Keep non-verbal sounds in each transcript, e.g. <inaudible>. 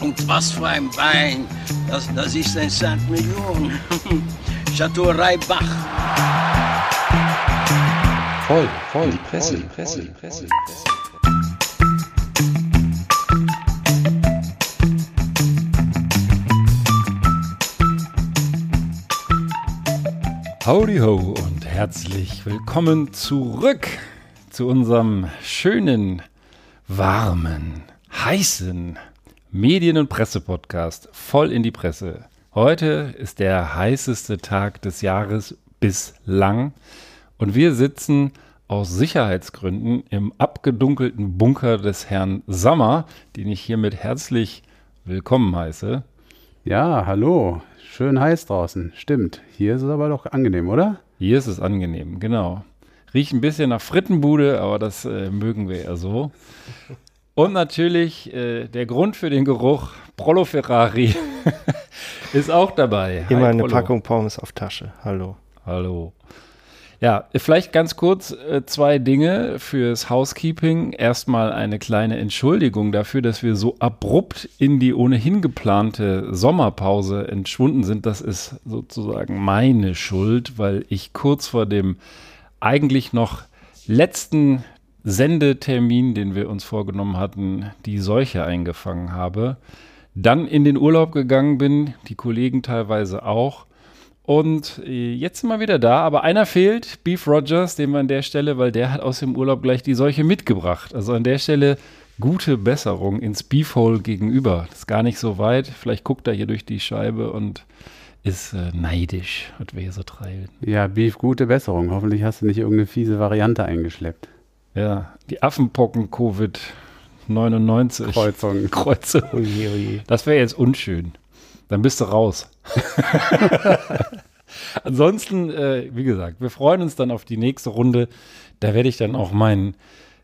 Und was für ein Wein. Das, das ist ein Saint-Million. <laughs> Chateau Reibach. Voll, voll, die Presse, die Presse, die Presse. Howdy ho und herzlich willkommen zurück zu unserem schönen, warmen, heißen Medien- und Presse-Podcast voll in die Presse. Heute ist der heißeste Tag des Jahres bislang und wir sitzen aus Sicherheitsgründen im abgedunkelten Bunker des Herrn Sammer, den ich hiermit herzlich willkommen heiße. Ja, hallo. Schön heiß draußen. Stimmt. Hier ist es aber doch angenehm, oder? Hier ist es angenehm, genau. Riecht ein bisschen nach Frittenbude, aber das äh, mögen wir ja so. Und natürlich äh, der Grund für den Geruch, Prollo Ferrari, <laughs> ist auch dabei. Immer Hi, eine Prollo. Packung Pommes auf Tasche. Hallo. Hallo. Ja, vielleicht ganz kurz äh, zwei Dinge fürs Housekeeping. Erstmal eine kleine Entschuldigung dafür, dass wir so abrupt in die ohnehin geplante Sommerpause entschwunden sind. Das ist sozusagen meine Schuld, weil ich kurz vor dem eigentlich noch letzten Sendetermin, den wir uns vorgenommen hatten, die Seuche eingefangen habe. Dann in den Urlaub gegangen bin, die Kollegen teilweise auch. Und äh, jetzt sind wir wieder da, aber einer fehlt, Beef Rogers, den wir an der Stelle, weil der hat aus dem Urlaub gleich die Seuche mitgebracht. Also an der Stelle gute Besserung ins Beefhole gegenüber. Das ist gar nicht so weit. Vielleicht guckt er hier durch die Scheibe und ist äh, neidisch, was wir hier so treiben. Ja, Beef, gute Besserung. Hoffentlich hast du nicht irgendeine fiese Variante eingeschleppt. Ja, die Affenpocken Covid 99 Kreuzung. Kreuze. Oje, oje. Das wäre jetzt unschön. Dann bist du raus. <laughs> Ansonsten, äh, wie gesagt, wir freuen uns dann auf die nächste Runde. Da werde ich dann auch meinen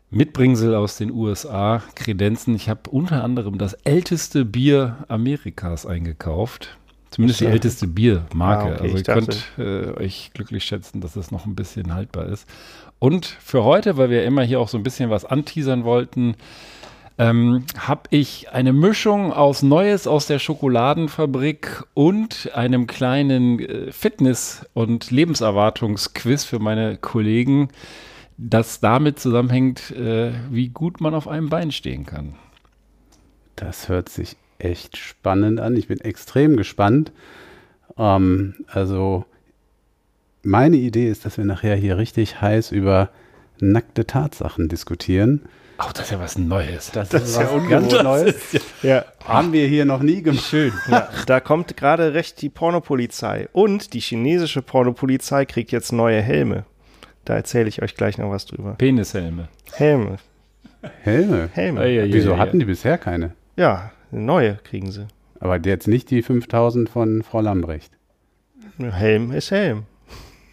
Mitbringsel aus den USA kredenzen. Ich habe unter anderem das älteste Bier Amerikas eingekauft. Zumindest die älteste Biermarke. Ah, okay, also ihr dachte- könnt äh, euch glücklich schätzen, dass es noch ein bisschen haltbar ist. Und für heute, weil wir immer hier auch so ein bisschen was anteasern wollten, ähm, habe ich eine Mischung aus Neues aus der Schokoladenfabrik und einem kleinen äh, Fitness- und Lebenserwartungsquiz für meine Kollegen, das damit zusammenhängt, äh, wie gut man auf einem Bein stehen kann. Das hört sich echt spannend an. Ich bin extrem gespannt. Ähm, also, meine Idee ist, dass wir nachher hier richtig heiß über nackte Tatsachen diskutieren. Ach, das ist ja was Neues. Das, ist was ganz Neues. Ja, Haben wir hier noch nie gemacht. Schön. <laughs> ja, da kommt gerade recht die Pornopolizei. Und die chinesische Pornopolizei kriegt jetzt neue Helme. Da erzähle ich euch gleich noch was drüber. Penishelme. Helme. Helme. Helme. Ei, ei. Wieso ja, hatten ja. die bisher keine? Ja, neue kriegen sie. Aber jetzt nicht die 5000 von Frau Lambrecht. Helm ist Helm.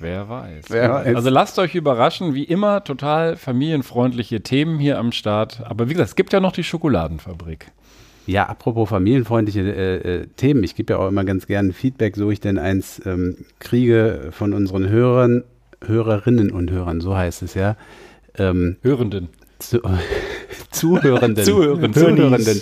Wer weiß. Wer weiß. Also lasst euch überraschen, wie immer, total familienfreundliche Themen hier am Start. Aber wie gesagt, es gibt ja noch die Schokoladenfabrik. Ja, apropos familienfreundliche äh, äh, Themen. Ich gebe ja auch immer ganz gerne Feedback, so ich denn eins ähm, kriege von unseren Hörern, Hörerinnen und Hörern, so heißt es ja. Ähm, Hörenden. zu, <laughs> Zuhörenden. Zuhörenden. Zuhörenden.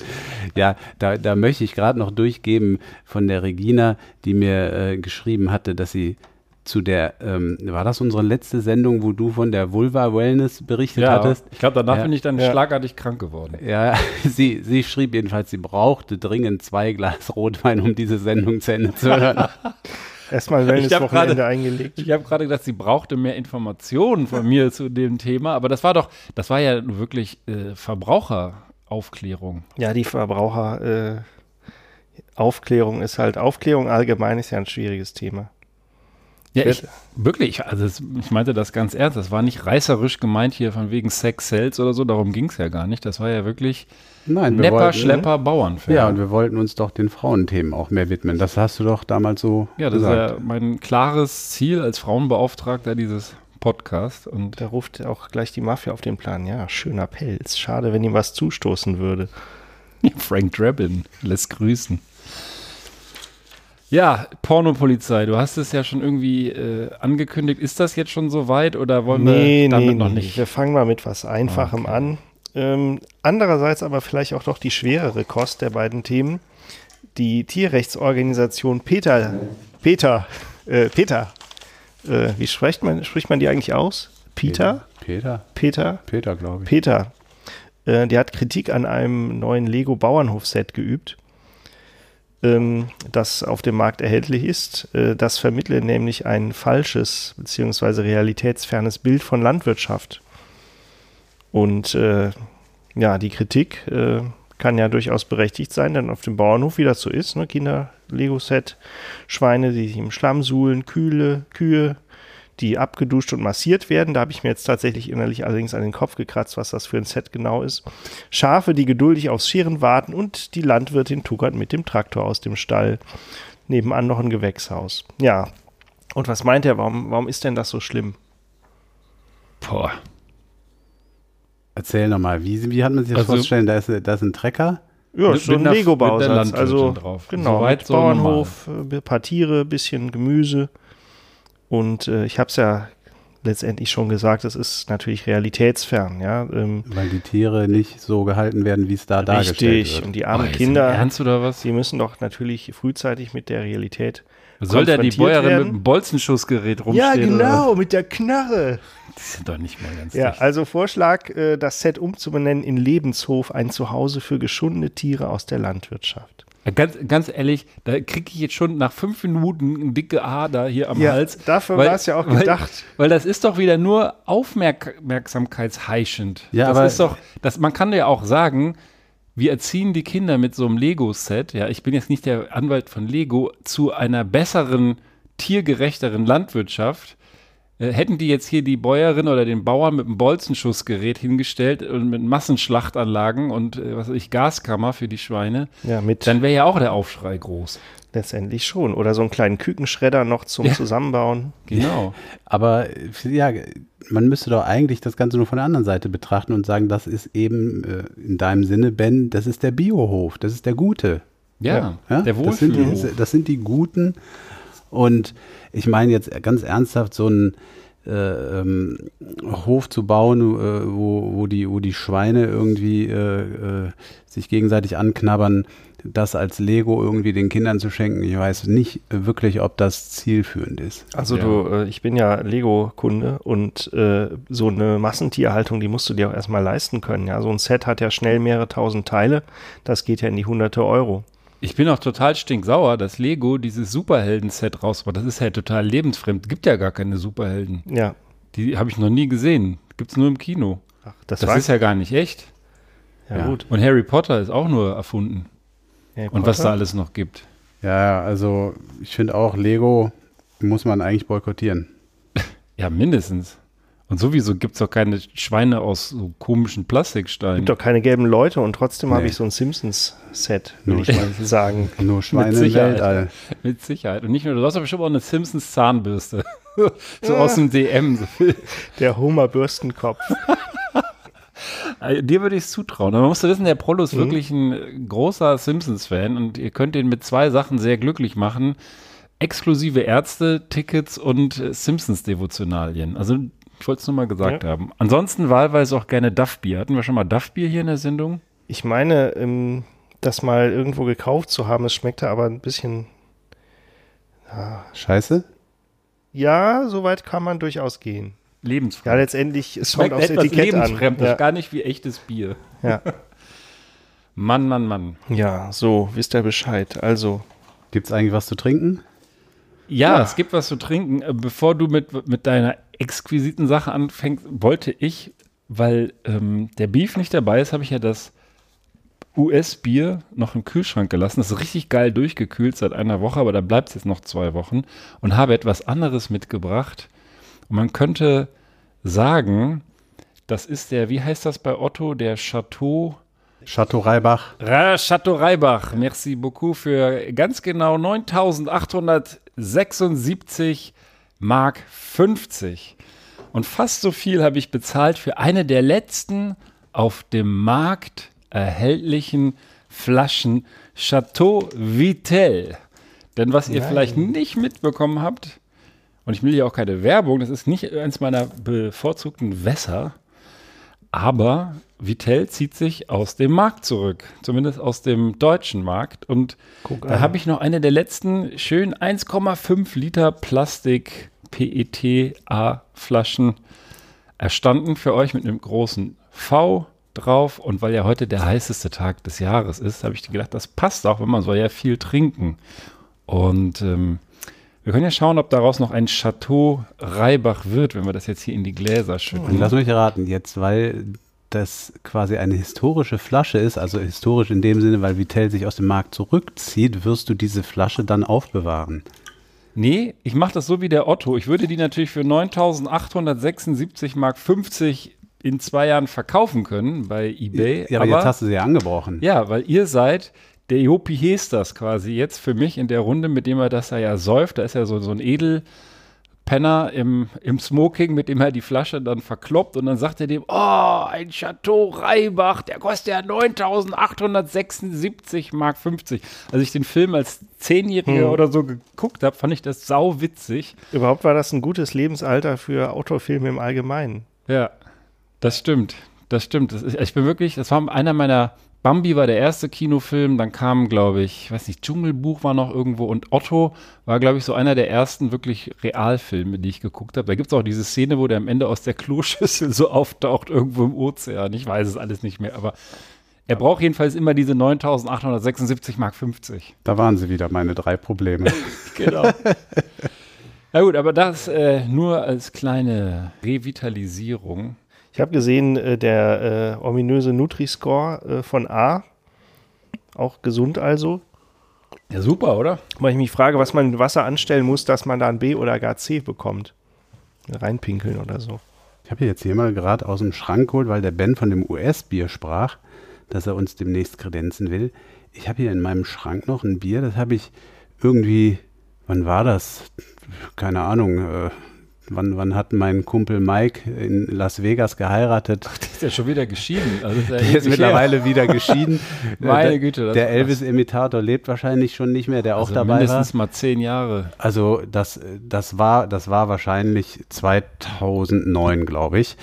Ja, da, da möchte ich gerade noch durchgeben von der Regina, die mir äh, geschrieben hatte, dass sie zu der, ähm, war das unsere letzte Sendung, wo du von der Vulva Wellness berichtet Ja, hattest? ich glaube, danach Ja. bin ich dann Ja. schlagartig krank geworden. Ja, <laughs> sie, sie schrieb jedenfalls, sie brauchte dringend zwei Glas Rotwein, um diese Sendung zu Ende zu hören. <laughs> Erstmal Wellness-Wochenende gerade- eingelegt. Ich habe gerade gedacht, sie brauchte mehr Informationen von mir <laughs> zu dem Thema, aber das war doch, das war ja nur wirklich äh, Verbraucheraufklärung. Ja, die Verbraucher, äh, ist halt, Aufklärung allgemein ist ja ein schwieriges Thema. Ja, ich, wirklich, also es, ich meinte das ganz ernst. Das war nicht reißerisch gemeint hier von wegen Sex Sales oder so, darum ging es ja gar nicht. Das war ja wirklich Nein, wir Nepper, wollten, Schlepper, Bauernfan. Ja, und wir wollten uns doch den Frauenthemen auch mehr widmen. Das hast du doch damals so Ja, das gesagt. ist ja mein klares Ziel als Frauenbeauftragter dieses Podcast. Und Da ruft auch gleich die Mafia auf den Plan. Ja, schöner Pelz. Schade, wenn ihm was zustoßen würde. <laughs> Frank Drabin lässt grüßen. Ja, Pornopolizei, du hast es ja schon irgendwie äh, angekündigt. Ist das jetzt schon so weit oder wollen wir damit noch nicht? Wir fangen mal mit was Einfachem Okay. an. Ähm, andererseits aber vielleicht auch doch die schwerere Kost der beiden Themen. Die Tierrechtsorganisation Peter, Peter, äh, Peter, äh, wie spricht man, spricht man die eigentlich aus? Peter? Peter? Peter? Peter, glaube ich. Peter. Äh, der hat Kritik an einem neuen Lego Bauernhof-Set geübt, ähm, das auf dem Markt erhältlich ist. Äh, das vermittle nämlich ein falsches bzw. realitätsfernes Bild von Landwirtschaft. Und äh, ja, die Kritik äh, kann ja durchaus berechtigt sein, denn auf dem Bauernhof, wie das so ist, ne, Kinder-Lego-Set, Schweine, die sich im Schlamm suhlen, Kühle, Kühe, die abgeduscht und massiert werden. Da habe ich mir jetzt tatsächlich innerlich allerdings an den Kopf gekratzt, was das für ein Set genau ist. Schafe, die geduldig aufs Scheren warten und die Landwirtin tuckert mit dem Traktor aus dem Stall. Nebenan noch ein Gewächshaus. Ja. Und was meint er? Warum, warum ist denn das so schlimm? Boah. Erzähl nochmal, wie, wie hat man sich das Also- vorstellen? Da ist, da ist ein Trecker. Ja, Mit- ist so ein Lego-Bausatz. Also, drauf. genau, Soweit mit so Bauernhof, äh, ein paar Tiere, bisschen Gemüse. Und äh, ich habe es ja letztendlich schon gesagt, es ist natürlich realitätsfern. Ja, ähm, Weil die Tiere nicht so gehalten werden, wie es da dargestellt richtig. wird. Und die Oh, armen im Kinder, Ernst oder was? die müssen doch natürlich frühzeitig mit der Realität. Soll da die Bäuerin werden? mit dem Bolzenschussgerät Ja, rumstehen? Oder? genau, mit der Knarre. Die sind doch nicht mal ganz Ja, dicht. also Vorschlag, äh, das Set umzubenennen in Lebenshof, ein Zuhause für geschundene Tiere aus der Landwirtschaft. Ganz, ganz ehrlich, da kriege ich jetzt schon nach fünf Minuten eine dicke Ader hier am Ja, Hals. dafür weil- war es ja auch <laughs> weil- gedacht. Weil das ist doch wieder nur aufmerksamkeitsheischend. Ja, das aber- ist doch, das, man kann ja auch sagen, wir erziehen die Kinder mit so einem Lego-Set, ja, ich bin jetzt nicht der Anwalt von Lego, zu einer besseren, tiergerechteren Landwirtschaft. Äh, Hätten die jetzt hier die Bäuerin oder den Bauern mit einem Bolzenschussgerät hingestellt und mit Massenschlachtanlagen und äh, was weiß ich, Gaskammer für die Schweine, Ja, mit dann wäre ja auch der Aufschrei groß. letztendlich schon. Oder so einen kleinen Kükenschredder noch zum Ja. Zusammenbauen. Genau. <laughs> Aber äh, ja, man müsste doch eigentlich das Ganze nur von der anderen Seite betrachten und sagen, das ist eben äh, in deinem Sinne, Ben, das ist der Biohof, das ist der Gute. Ja, Ja? der das, sind Wohlfühlhof. die, das sind die Guten. Und ich meine jetzt ganz ernsthaft, so einen äh, ähm, Hof zu bauen, äh, wo, wo, die, wo die Schweine irgendwie äh, äh, sich gegenseitig anknabbern, das als Lego irgendwie den Kindern zu schenken, ich weiß nicht wirklich, ob das zielführend ist. Also Ja. du, äh, ich bin ja Lego-Kunde und äh, so eine Massentierhaltung, die musst du dir auch erstmal leisten können. Ja, so ein Set hat ja schnell mehrere tausend Teile. Das geht ja in die hunderte Euro. Ich bin auch total stinksauer, dass Lego dieses Superhelden-Set rausbringt. Das ist ja total lebensfremd. Gibt ja gar keine Superhelden. Ja, Die habe ich noch nie gesehen. Gibt's nur im Kino. Ach, das, Das war ist ja gar nicht echt. ja, Ja. gut. Und Harry Potter ist auch nur erfunden. Harry Und was Potter? da alles noch gibt. Ja, also ich finde auch, Lego muss man eigentlich boykottieren. <laughs> Ja, mindestens. Und sowieso gibt's doch keine Schweine aus so komischen Plastiksteinen. gibt doch keine gelben Leute und trotzdem habe Nee. ich so ein Simpsons-Set, Nur ich mal sagen. <laughs> Nur Schweine im Sicherheit. Weltall. <laughs> Mit Sicherheit. Und nicht nur, du hast aber bestimmt auch eine Simpsons Zahnbürste. <laughs> so aus dem DM. Der Homer-Bürstenkopf. Äh, Dir würde ich es zutrauen. Aber man muss wissen, der Prollo Mhm. ist wirklich ein äh, großer Simpsons-Fan und ihr könnt ihn mit zwei Sachen sehr glücklich machen. Exklusive Ärzte-Tickets und äh, Simpsons-Devotionalien. Also ich wollte es nur mal gesagt Ja. haben. Ansonsten wahlweise auch gerne Duff-Bier. Hatten wir schon mal Duff-Bier hier in der Sendung? Ich meine, ähm, das mal irgendwo gekauft zu haben, es schmeckte aber ein bisschen. Scheiße? Ja, soweit kann man durchaus gehen. Ja, Lebensfremd. letztendlich, es kommt Schmeckt aufs etwas Etikett an. lebensfremd. Das Ja. ist gar nicht wie echtes Bier. Ja. <laughs> Mann, Mann, Mann. ja, so, wisst ihr Bescheid. Also, Gibt es eigentlich was zu trinken? Ja, Ja. es gibt was zu trinken. Äh, Bevor du mit, mit deiner exquisiten Sache anfängst, wollte ich, weil ähm, der Beef nicht dabei ist, habe ich ja das US-Bier noch im Kühlschrank gelassen. Das ist richtig geil durchgekühlt seit einer Woche, aber da bleibt es jetzt noch zwei Wochen und habe etwas anderes mitgebracht. Und man könnte sagen, das ist der, wie heißt das bei Otto, der Chateau Chateau Reibach. Ra Chateau Reibach, merci beaucoup für ganz genau 9.876 Mark 50. Und fast so viel habe ich bezahlt für eine der letzten auf dem Markt erhältlichen Flaschen Chateau Vitel. Denn was ihr Nein. vielleicht nicht mitbekommen habt, und ich will hier auch keine Werbung, das ist nicht eins meiner bevorzugten Wässer, Aber Vitell zieht sich aus dem Markt zurück, zumindest aus dem deutschen Markt. Und Guck da habe ich noch eine der letzten schönen 1,5 Liter Plastik PETA-Flaschen erstanden für euch mit einem großen V drauf. Und weil ja heute der heißeste Tag des Jahres ist, habe ich gedacht, das passt auch, weil man soll ja viel trinken. Und ähm, wir können ja schauen, ob daraus noch ein Chateau Reibach wird, wenn wir das jetzt hier in die Gläser schütten. Und lass mich raten, jetzt, weil das quasi eine historische Flasche ist, also historisch in dem Sinne, weil Vitell sich aus dem Markt zurückzieht, wirst du diese Flasche dann aufbewahren. Nee, ich mache das so wie der Otto. Ich würde die natürlich für 9.876 Mark 50 in zwei Jahren verkaufen können bei eBay. Ja, aber, jetzt hast du sie ja angebrochen. ja, weil ihr seid der Jopi Hesters quasi jetzt für mich in der Runde, mit dem er das da ja säuft. Da ist ja so, so ein Edelpenner im, im Smoking, mit dem er die Flasche dann verkloppt und dann sagt er dem, oh, ein Chateau Reibach, der kostet ja 9.876 Mark 50. Als ich den Film als Zehnjähriger Hm. oder so geguckt habe, fand ich das sau witzig. Überhaupt war das ein gutes Lebensalter für Autofilme im Allgemeinen. Ja, das stimmt. Das stimmt. Das ist, ich bin wirklich, das war einer meiner, Bambi war der erste Kinofilm, dann kam, glaube ich, ich weiß nicht, Dschungelbuch war noch irgendwo und Otto war, glaube ich, so einer der ersten wirklich Realfilme, die ich geguckt habe. Da gibt es auch diese Szene, wo der am Ende aus der Kloschüssel so auftaucht, irgendwo im Ozean. Ich weiß es alles nicht mehr, aber er braucht jedenfalls immer diese 9.876 Mark 50. Da waren sie wieder, meine drei Probleme. <laughs> Genau. Na gut, aber das äh, nur als kleine Revitalisierung. Ich habe gesehen, äh, der äh, ominöse Nutri-Score äh, von A, auch gesund also. Ja, super, oder? Weil ich mich frage, was man mit Wasser anstellen muss, dass man da ein B oder gar C bekommt. Reinpinkeln oder so. Ich habe hier jetzt hier mal gerade aus dem Schrank geholt, weil der Ben von dem US-Bier sprach, dass er uns demnächst kredenzen will. Ich habe hier in meinem Schrank noch ein Bier, das habe ich irgendwie, wann war das? Keine Ahnung. Äh, wann, wann hat mein Kumpel Mike in Las Vegas geheiratet? Der ist ja schon wieder geschieden. Also ist ja <laughs> Der ist ewig her. mittlerweile wieder <laughs> geschieden. Meine der, Güte, das Der Elvis-Imitator lebt wahrscheinlich schon nicht mehr, der auch also dabei war. mindestens mal zehn Jahre. Also das, das, war, das war wahrscheinlich 2009, glaube ich.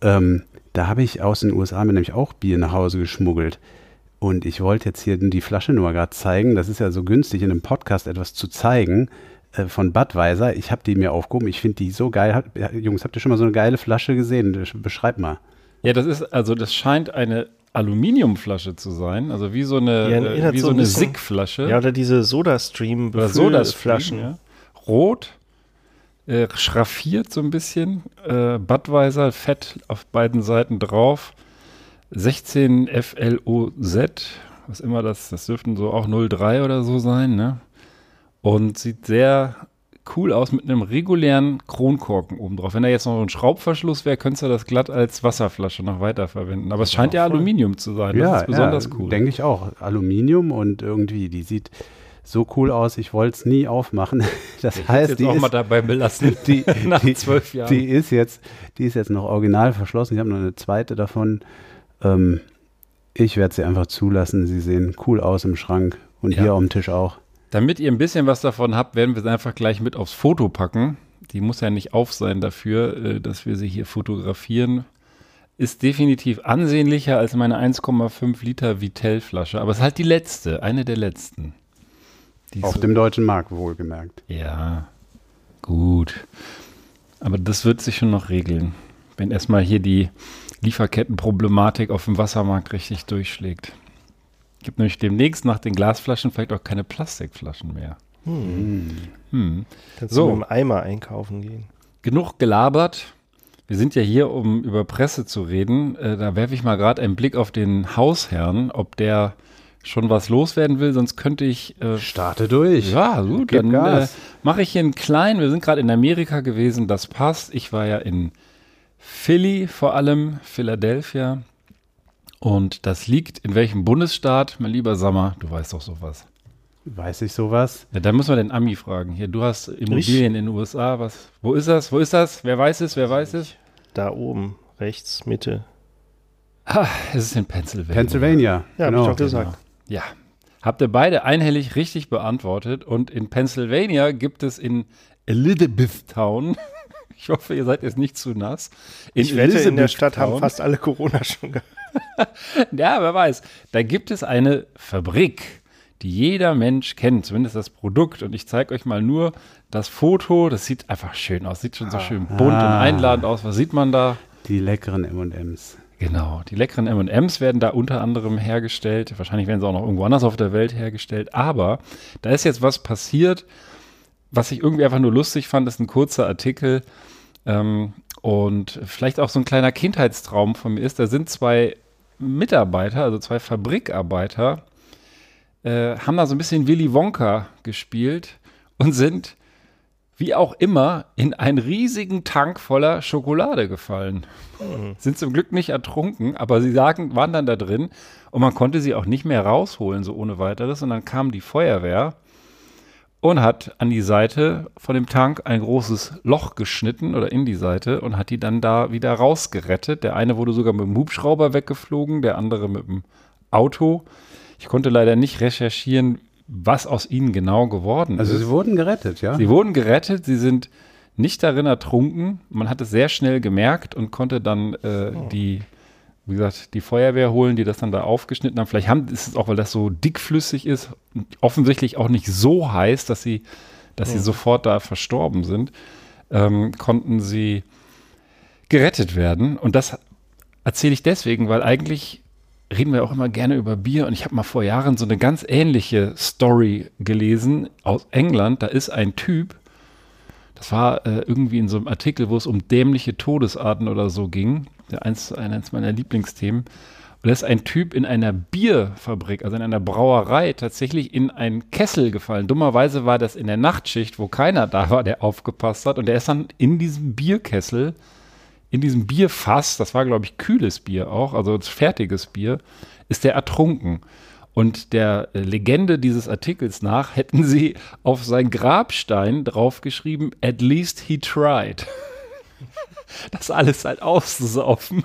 Ähm, da habe ich aus den USA mir nämlich auch Bier nach Hause geschmuggelt. Und ich wollte jetzt hier die Flasche nur gerade zeigen. Das ist ja so günstig, in einem Podcast etwas zu zeigen äh, von Budweiser. Ich habe die mir aufgehoben. Ich finde die so geil. Jungs, habt ihr schon mal so eine geile Flasche gesehen? Beschreib mal. Ja, das ist, also das scheint eine Aluminiumflasche zu sein. Also wie so eine, Ja, äh, wie so so ein eine SIG-Flasche. Ja, oder diese Soda-Stream oder Sodaflaschen. Flaschen. Ja. Rot, äh, schraffiert so ein bisschen. Äh, Budweiser, fett auf beiden Seiten drauf. 16 FLOZ, was immer das, das dürften so auch 03 oder so sein, ne? Und sieht sehr cool aus mit einem regulären Kronkorken oben drauf. Wenn da jetzt noch ein Schraubverschluss wäre, könntest du das glatt als Wasserflasche noch weiterverwenden. Aber es scheint ja voll. Aluminium zu sein. Das ist besonders cool. Denke ich auch. Aluminium und irgendwie, die sieht so cool aus. Ich wollte es nie aufmachen. <laughs> Das Ich heißt, jetzt die auch ist, mal dabei belassen. <laughs> die, <laughs> nach die, zwölf Jahren. Die ist jetzt, die ist jetzt noch original verschlossen. Ich habe noch eine zweite davon. Ähm, ich werde sie einfach zulassen. Sie sehen cool aus im Schrank und Ja. hier auf dem Tisch auch. Damit ihr ein bisschen was davon habt, werden wir sie einfach gleich mit aufs Foto packen. Die muss ja nicht auf sein dafür, äh, dass wir sie hier fotografieren. Ist definitiv ansehnlicher als meine 1,5 Liter Vitell-Flasche, aber es ist halt die letzte, eine der letzten. Die Auf dem deutschen Markt wohlgemerkt. Ja, gut. Aber das wird sich schon noch regeln, wenn erstmal hier die Lieferkettenproblematik auf dem Wassermarkt richtig durchschlägt. Gibt nämlich demnächst nach den Glasflaschen vielleicht auch keine Plastikflaschen mehr. Hm. Kannst So. du mit dem Eimer einkaufen gehen. Genug gelabert. Wir sind ja hier, um über Presse zu reden. Äh, da werfe ich mal gerade einen Blick auf den Hausherrn, ob der schon was loswerden will, sonst könnte ich äh, Starte durch. Ja, gut, Gib dann äh, mache ich hier einen kleinen. Wir sind gerade in Amerika gewesen, das passt. Ich war ja in Philly vor allem, Philadelphia. Und das liegt in welchem Bundesstaat, mein lieber Sammer? Du weißt doch sowas. Weiß ich sowas? Ja, da müssen wir den Ami fragen. Hier, du hast Immobilien in den USA. Was? Wo ist das? Wo ist das? Wer weiß es? Wer weiß es? Da oben, rechts, Mitte. Ah, es ist in Pennsylvania. Pennsylvania. Ja, genau. hab ich doch gesagt. Ja. Habt ihr beide einhellig richtig beantwortet. Und in Pennsylvania gibt es in Elizabethtown, ich hoffe, ihr seid jetzt nicht zu nass. In ich wette, in der Stadt haben fast alle Corona schon gehabt. <laughs> ja, wer weiß. Da gibt es eine Fabrik, die jeder Mensch kennt, zumindest das Produkt. Und ich zeige euch mal nur das Foto. Das sieht einfach schön aus. Sieht schon so schön bunt ah. und einladend aus. Was sieht man da? Die leckeren M&M's. Genau, die leckeren M&M's werden da unter anderem hergestellt. Wahrscheinlich werden sie auch noch irgendwo anders auf der Welt hergestellt. Aber da ist jetzt was passiert, was ich irgendwie einfach nur lustig fand. Das ist ein kurzer Artikel ähm, und vielleicht auch so ein kleiner Kindheitstraum von mir ist. Da sind zwei Mitarbeiter, also zwei Fabrikarbeiter, äh, haben da so ein bisschen Willy Wonka gespielt und sind wie auch immer, in einen riesigen Tank voller Schokolade gefallen. Mhm. Sind zum Glück nicht ertrunken, aber sie sagen, waren dann da drin und man konnte sie auch nicht mehr rausholen, so ohne weiteres. Und dann kam die Feuerwehr und hat an die Seite von dem Tank ein großes Loch geschnitten oder in die Seite und hat die dann da wieder rausgerettet. Der eine wurde sogar mit dem Hubschrauber weggeflogen, der andere mit dem Auto. Ich konnte leider nicht recherchieren, was aus ihnen genau geworden also ist. Also sie wurden gerettet, ja? Sie wurden gerettet, sie sind nicht darin ertrunken. Man hat es sehr schnell gemerkt und konnte dann äh, oh. die, wie gesagt, die Feuerwehr holen, die das dann da aufgeschnitten haben. Vielleicht haben, ist es auch, weil das so dickflüssig ist, offensichtlich auch nicht so heiß, dass sie, dass oh. sie sofort da verstorben sind, ähm, konnten sie gerettet werden. Und das erzähle ich deswegen, weil eigentlich reden wir auch immer gerne über Bier und ich habe mal vor Jahren so eine ganz ähnliche Story gelesen aus England. Da ist ein Typ, das war äh, irgendwie in so einem Artikel, wo es um dämliche Todesarten oder so ging. Eins, eines meiner Lieblingsthemen. Und da ist ein Typ in einer Bierfabrik, also in einer Brauerei, tatsächlich in einen Kessel gefallen. Dummerweise war das in der Nachtschicht, wo keiner da war, der aufgepasst hat. Und der ist dann in diesem Bierkessel in diesem Bierfass, das war, glaube ich, kühles Bier auch, also fertiges Bier, ist der ertrunken. Und der äh, Legende dieses Artikels nach hätten sie auf sein Grabstein draufgeschrieben, at least he tried. <laughs> das alles halt auszusaufen.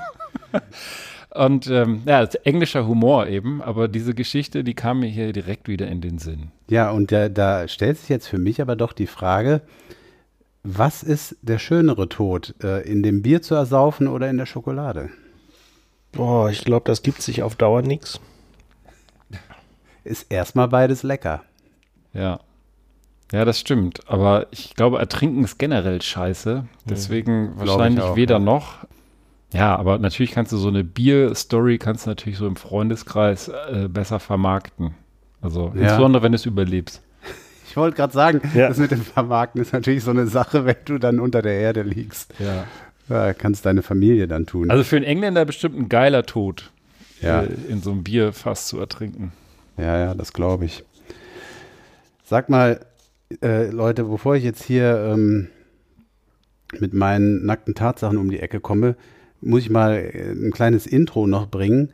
Und ähm, ja, englischer Humor eben, aber diese Geschichte, die kam mir hier direkt wieder in den Sinn. Ja, und da, da stellt sich jetzt für mich aber doch die Frage, was ist der schönere Tod, äh, in dem Bier zu ersaufen oder in der Schokolade? Boah, ich glaube, das gibt sich auf Dauer nichts. Ist erstmal beides lecker. Ja. Ja, das stimmt. Aber ich glaube, Ertrinken ist generell scheiße. Deswegen mhm. wahrscheinlich auch, weder ja. noch. Ja, aber natürlich kannst du so eine Bier-Story kannst du natürlich so im Freundeskreis äh, besser vermarkten. Also ja. insbesondere, wenn du es überlebst. Ich wollte gerade sagen, ja. das mit dem Vermarkten ist natürlich so eine Sache, wenn du dann unter der Erde liegst. Ja. ja kannst deine Familie dann tun. Also für einen Engländer bestimmt ein geiler Tod, ja. äh, in so einem Bierfass zu ertrinken. Ja, ja, das glaube ich. Sag mal, äh, Leute, bevor ich jetzt hier ähm, mit meinen nackten Tatsachen um die Ecke komme, muss ich mal äh, ein kleines Intro noch bringen.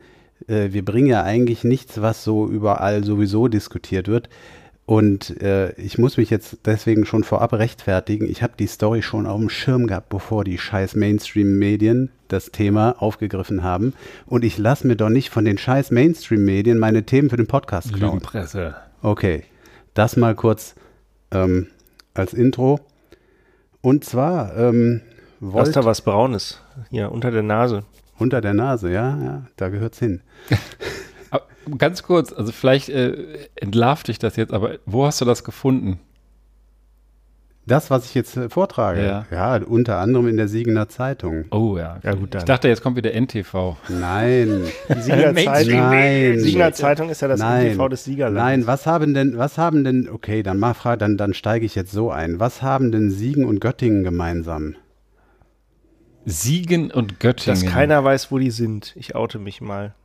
Äh, wir bringen ja eigentlich nichts, was so überall sowieso diskutiert wird. Und äh, ich muss mich jetzt deswegen schon vorab rechtfertigen. Ich habe die Story schon auf dem Schirm gehabt, bevor die scheiß Mainstream-Medien das Thema aufgegriffen haben. Und ich lasse mir doch nicht von den scheiß Mainstream-Medien meine Themen für den Podcast klauen. Presse. Okay, das mal kurz ähm, als Intro. Und zwar ähm, wollt, Hast da was Braunes hier unter der Nase. Unter der Nase, ja, ja, da gehört's hin. <laughs> Ganz kurz, also vielleicht äh, entlarvt dich das jetzt, aber wo hast du das gefunden? Das, was ich jetzt äh, vortrage, ja. ja. unter anderem in der Siegener Zeitung. Oh ja. ja gut, dann. Ich dachte, jetzt kommt wieder NTV. Nein. <laughs> Die Siegener Zeitung, Nein. Siegener Zeitung ist ja das Nein. NTV des Siegerlandes. Nein, was haben denn, was haben denn, okay, dann mach frage, dann, dann steige ich jetzt so ein. Was haben denn Siegen und Göttingen gemeinsam? Siegen und Göttingen. Dass keiner weiß, wo die sind. Ich oute mich mal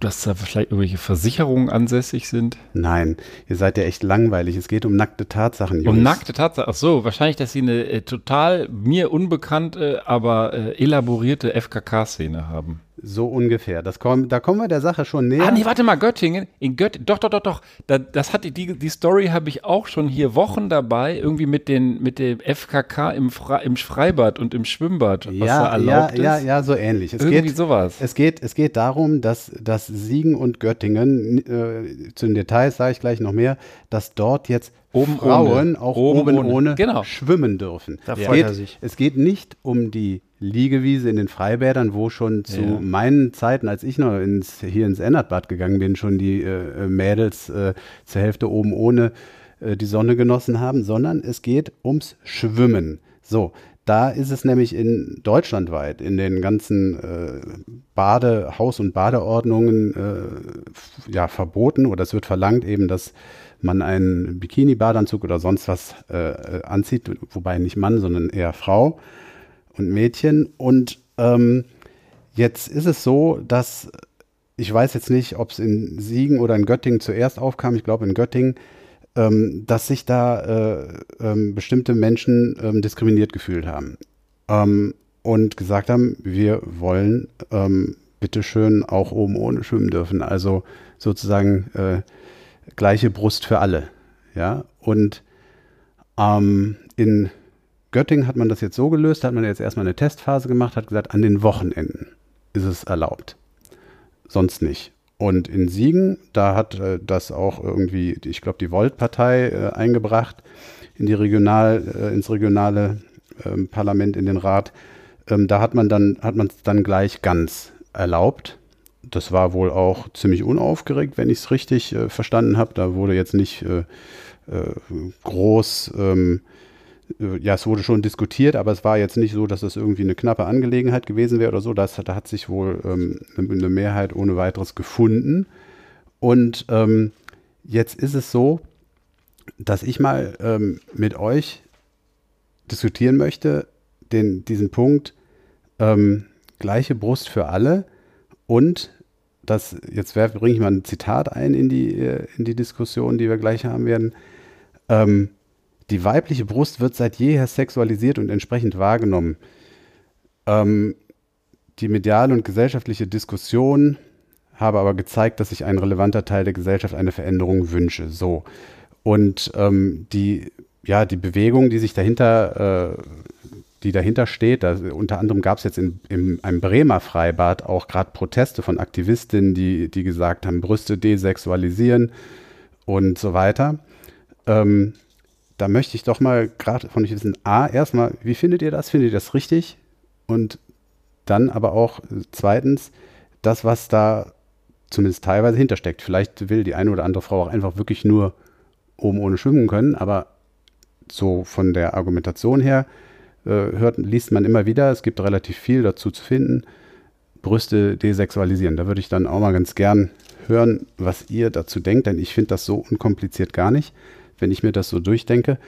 dass da vielleicht irgendwelche Versicherungen ansässig sind? Nein, ihr seid ja echt langweilig. Es geht um nackte Tatsachen, Jungs. Um nackte Tatsachen? Ach so, wahrscheinlich, dass sie eine äh, total mir unbekannte, aber äh, elaborierte FKK-Szene haben. So ungefähr. Das komm, da kommen wir der Sache schon näher. Ah, nee, warte mal, Göttingen. In Gött doch, doch, doch, doch. Da, das hat die, die, die Story habe ich auch schon hier Wochen dabei, irgendwie mit, den, mit dem FKK im, Fre im Freibad und im Schwimmbad, was ja, da erlaubt ja, ist. ja, ja, so ähnlich. Es irgendwie geht, sowas. Es geht, es geht darum, dass, dass Siegen und Göttingen, äh, zu den Details sage ich gleich noch mehr, dass dort jetzt Oben Frauen ohne. auch Oben oben, ohne. ohne, Genau. schwimmen dürfen. Da es, freut geht, er sich. es geht nicht um die Liegewiese in den Freibädern, wo schon zu Ja. meinen Zeiten, als ich noch ins, hier ins Ennertbad gegangen bin, schon die äh, Mädels äh, zur Hälfte oben ohne äh, die Sonne genossen haben, sondern es geht ums Schwimmen. So, da ist es nämlich in deutschlandweit, in den ganzen äh, Bade, Haus- und Badeordnungen äh, ja, verboten oder es wird verlangt eben, dass man einen Bikini-Badeanzug oder sonst was äh, äh, anzieht, wobei nicht Mann, sondern eher Frau und Mädchen. Und ähm, jetzt ist es so, dass ich weiß jetzt nicht, ob es in Siegen oder in Göttingen zuerst aufkam. Ich glaube in Göttingen, ähm, dass sich da äh, ähm, bestimmte Menschen ähm, diskriminiert gefühlt haben ähm, und gesagt haben, wir wollen ähm, bitteschön auch oben ohne schwimmen dürfen. Also sozusagen äh, gleiche Brust für alle. Ja, und ähm, in Göttingen hat man das jetzt so gelöst, da hat man jetzt erstmal eine Testphase gemacht, hat gesagt, an den Wochenenden ist es erlaubt. Sonst nicht. Und in Siegen, da hat äh, das auch irgendwie, ich glaube, die Volt-Partei äh, eingebracht in die Regional, äh, ins regionale ähm, Parlament, in den Rat. Ähm, da hat man dann, hat man es dann gleich ganz erlaubt. Das war wohl auch ziemlich unaufgeregt, wenn ich es richtig äh, verstanden habe. Da wurde jetzt nicht äh, äh, groß, ähm, äh, ja, es wurde schon diskutiert, aber es war jetzt nicht so, dass es irgendwie eine knappe Angelegenheit gewesen wäre oder so. Das, da hat sich wohl ähm, eine, Mehrheit ohne weiteres gefunden. Und ähm, jetzt ist es so, dass ich mal ähm, mit euch diskutieren möchte, den, diesen Punkt ähm, gleiche Brust für alle und das, jetzt bringe ich mal ein Zitat ein in die, äh, in die Diskussion, die wir gleich haben werden. Die weibliche Brust wird seit jeher sexualisiert und entsprechend wahrgenommen. Ähm, die mediale und gesellschaftliche Diskussion habe aber gezeigt, dass sich ein relevanter Teil der Gesellschaft eine Veränderung wünsche. So. Und ähm, die, ja, die Bewegung, die sich dahinter, äh, die dahinter steht, da, unter anderem gab es jetzt in, in einem Bremer Freibad auch gerade Proteste von Aktivistinnen, die, die gesagt haben, Brüste desexualisieren und so weiter. Ähm, da möchte ich doch mal gerade von euch wissen, A, erstmal, wie findet ihr das? Findet ihr das richtig? Und dann aber auch äh, zweitens, das, was da zumindest teilweise hintersteckt. Vielleicht will die eine oder andere Frau auch einfach wirklich nur oben ohne schwimmen können, aber so von der Argumentation her äh, hört, liest man immer wieder, es gibt relativ viel dazu zu finden, Brüste desexualisieren. Da würde ich dann auch mal ganz gern hören, was ihr dazu denkt, denn ich finde das so unkompliziert gar nicht, wenn ich mir das so durchdenke.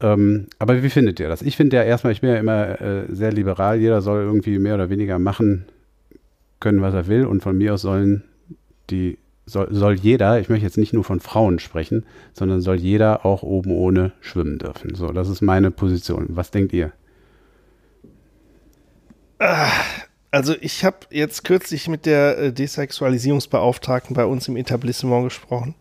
Ähm, aber wie findet ihr das? Ich finde ja erstmal, ich bin ja immer äh, sehr liberal, jeder soll irgendwie mehr oder weniger machen können, was er will und von mir aus sollen die soll, soll jeder, ich möchte jetzt nicht nur von Frauen sprechen, sondern soll jeder auch oben ohne schwimmen dürfen. So, das ist meine Position. Was denkt ihr? Also ich habe jetzt kürzlich mit der äh, Desexualisierungsbeauftragten bei uns im Etablissement gesprochen.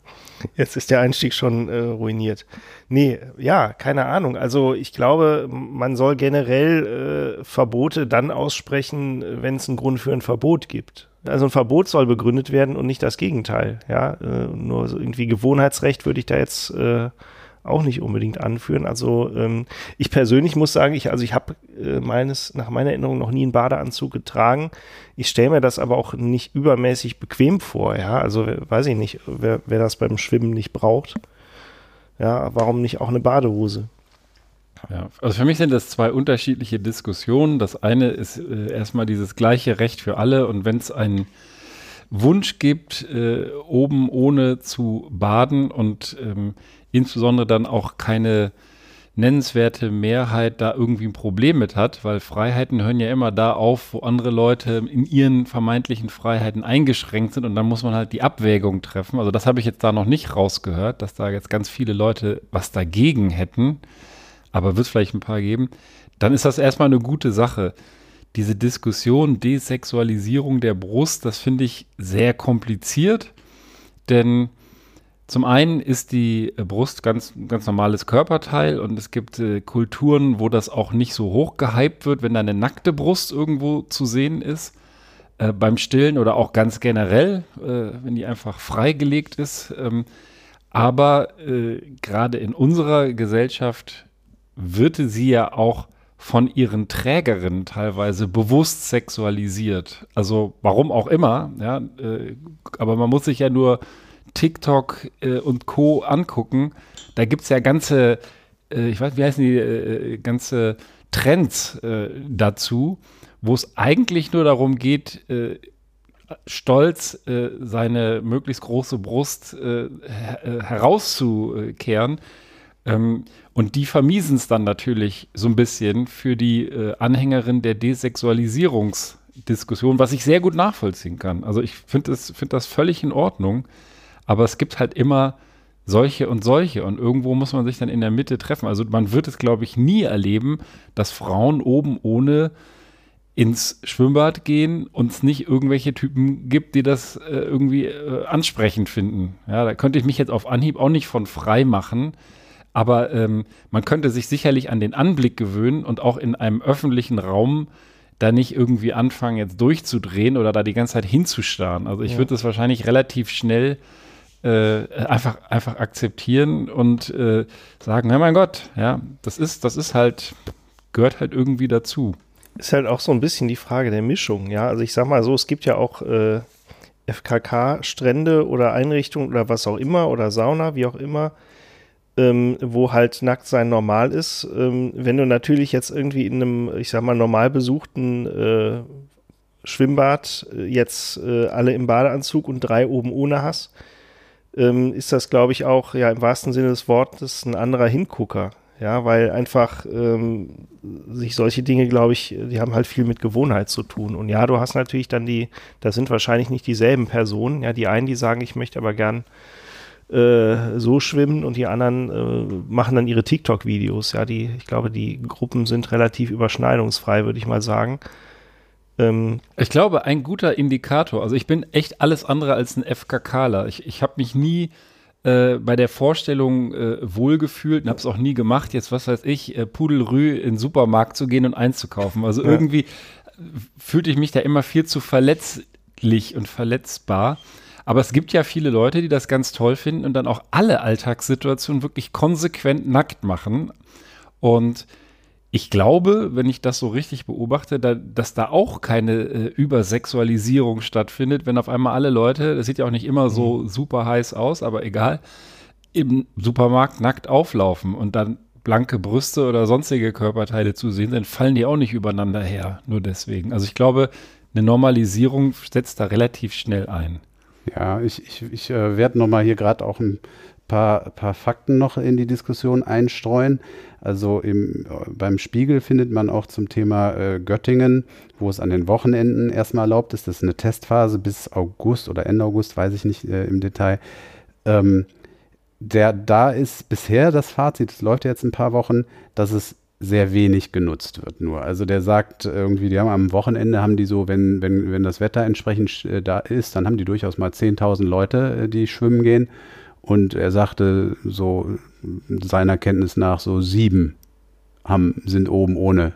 Jetzt ist der Einstieg schon äh, ruiniert. Nee, ja, keine Ahnung. Also ich glaube, man soll generell äh, Verbote dann aussprechen, wenn es einen Grund für ein Verbot gibt. Also ein Verbot soll begründet werden und nicht das Gegenteil. Ja, äh, nur irgendwie Gewohnheitsrecht würde ich da jetzt äh, auch nicht unbedingt anführen. Also ähm, ich persönlich muss sagen, ich also ich habe äh, meines nach meiner Erinnerung noch nie einen Badeanzug getragen. Ich stelle mir das aber auch nicht übermäßig bequem vor. Ja, also weiß ich nicht, wer, wer das beim Schwimmen nicht braucht. Ja, warum nicht auch eine Badehose? Ja, also für mich sind das zwei unterschiedliche Diskussionen. Das eine ist äh, erstmal dieses gleiche Recht für alle und wenn es einen Wunsch gibt, äh, oben ohne zu baden und ähm, insbesondere dann auch keine nennenswerte Mehrheit da irgendwie ein Problem mit hat, weil Freiheiten hören ja immer da auf, wo andere Leute in ihren vermeintlichen Freiheiten eingeschränkt sind und dann muss man halt die Abwägung treffen. Also das habe ich jetzt da noch nicht rausgehört, dass da jetzt ganz viele Leute was dagegen hätten, aber wird es vielleicht ein paar geben. Dann ist das erstmal eine gute Sache. diese Diskussion Desexualisierung der Brust, das finde ich sehr kompliziert, denn zum einen ist die Brust ganz, ganz normales Körperteil und es gibt äh, Kulturen, wo das auch nicht so hoch gehypt wird, wenn da eine nackte Brust irgendwo zu sehen ist. Äh, beim Stillen oder auch ganz generell, äh, wenn die einfach freigelegt ist. Ähm, aber äh, gerade in unserer Gesellschaft wird sie ja auch von ihren Trägerinnen teilweise bewusst sexualisiert. Also warum auch immer, ja, äh, aber man muss sich ja nur TikTok äh, und Co. angucken. Da gibt es ja ganze, äh, ich weiß, wie heißen die, äh, ganze Trends äh, dazu, wo es eigentlich nur darum geht, äh, stolz seine möglichst große Brust herauszukehren. Ähm, und die vermiesen es dann natürlich so ein bisschen für die äh, Anhängerin der Desexualisierungsdiskussion, was ich sehr gut nachvollziehen kann. Also ich finde das, find das völlig in Ordnung, aber es gibt halt immer solche und solche und irgendwo muss man sich dann in der Mitte treffen. Also man wird es, glaube ich, nie erleben, dass Frauen oben ohne ins Schwimmbad gehen und es nicht irgendwelche Typen gibt, die das äh, irgendwie äh, ansprechend finden. Ja, da könnte ich mich jetzt auf Anhieb auch nicht von frei machen. Aber ähm, man könnte sich sicherlich an den Anblick gewöhnen und auch in einem öffentlichen Raum da nicht irgendwie anfangen, jetzt durchzudrehen oder da die ganze Zeit hinzustarren. Also ich ja. würde das wahrscheinlich relativ schnell äh, einfach, einfach akzeptieren und äh, sagen, ja mein Gott, ja, das ist, das ist halt, gehört halt irgendwie dazu. Ist halt auch so ein bisschen die Frage der Mischung, ja. Also ich sag mal so, es gibt ja auch äh, FKK-Strände oder Einrichtungen oder was auch immer oder Sauna, wie auch immer, ähm, wo halt nackt sein normal ist. Ähm, wenn du natürlich jetzt irgendwie in einem, ich sag mal, normal besuchten äh, Schwimmbad äh, jetzt äh, alle im Badeanzug und drei oben ohne hast, ähm, ist das, glaube ich, auch ja im wahrsten Sinne des Wortes ein anderer Hingucker. Ja, weil einfach ähm, sich solche Dinge, glaube ich, die haben halt viel mit Gewohnheit zu tun. Und ja, du hast natürlich dann die, das sind wahrscheinlich nicht dieselben Personen. Ja, die einen, die sagen, ich möchte aber gern äh, so schwimmen und die anderen äh, machen dann ihre TikTok-Videos. Ja, die, ich glaube, die Gruppen sind relativ überschneidungsfrei, würde ich mal sagen. Ähm, ich glaube, ein guter Indikator, also ich bin echt alles andere als ein FKKler. Ich, ich habe mich nie äh, bei der Vorstellung äh, wohlgefühlt und habe es auch nie gemacht, jetzt was weiß ich, äh, Pudelrü in den Supermarkt zu gehen und einzukaufen. Also ja. irgendwie fühlte ich mich da immer viel zu verletzlich und verletzbar. Aber es gibt ja viele Leute, die das ganz toll finden und dann auch alle Alltagssituationen wirklich konsequent nackt machen. Und ich glaube, wenn ich das so richtig beobachte, da, dass da auch keine äh, Übersexualisierung stattfindet, wenn auf einmal alle Leute, das sieht ja auch nicht immer so mhm. super heiß aus, aber egal, im Supermarkt nackt auflaufen und dann blanke Brüste oder sonstige Körperteile zu sehen, dann fallen die auch nicht übereinander her, nur deswegen. Also ich glaube, eine Normalisierung setzt da relativ schnell ein. Ja, ich, ich, ich äh, werde nochmal hier gerade auch ein paar, paar Fakten noch in die Diskussion einstreuen. Also im, beim Spiegel findet man auch zum Thema äh, Göttingen, wo es an den Wochenenden erstmal erlaubt ist. Das ist eine Testphase bis August oder Ende August, weiß ich nicht äh, im Detail. Ähm, der, da ist bisher das Fazit, es läuft jetzt ein paar Wochen, dass es sehr wenig genutzt wird nur. Also der sagt irgendwie, die haben am Wochenende haben die so, wenn, wenn, wenn das Wetter entsprechend äh, da ist, dann haben die durchaus mal 10.000 Leute, äh, die schwimmen gehen. Und er sagte so seiner Kenntnis nach so sieben haben, sind oben ohne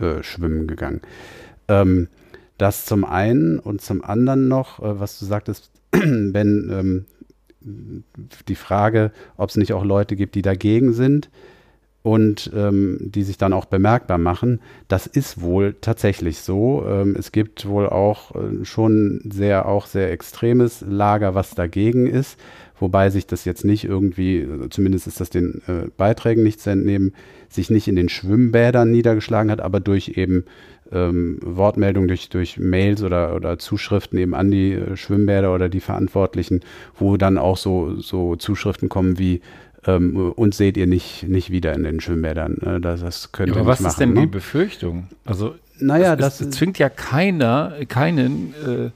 äh, schwimmen gegangen. Ähm, das zum einen und zum anderen noch, äh, was du sagtest, <clears throat> wenn ähm, die Frage, ob es nicht auch Leute gibt, die dagegen sind und ähm, die sich dann auch bemerkbar machen. Das ist wohl tatsächlich so. Ähm, es gibt wohl auch äh, schon sehr, auch sehr extremes Lager, was dagegen ist, wobei sich das jetzt nicht irgendwie, äh, zumindest ist das den äh, Beiträgen nicht zu entnehmen, sich nicht in den Schwimmbädern niedergeschlagen hat, aber durch eben ähm, Wortmeldungen, durch, durch Mails oder, oder Zuschriften eben an die äh, Schwimmbäder oder die Verantwortlichen, wo dann auch so, so Zuschriften kommen wie, ähm, uns seht ihr nicht, nicht wieder in den Schwimmbädern. Ne? Das, das könnt ja, aber was machen, ist denn ne? die Befürchtung? Also, naja, das, das zwingt ja keiner, keinen, äh,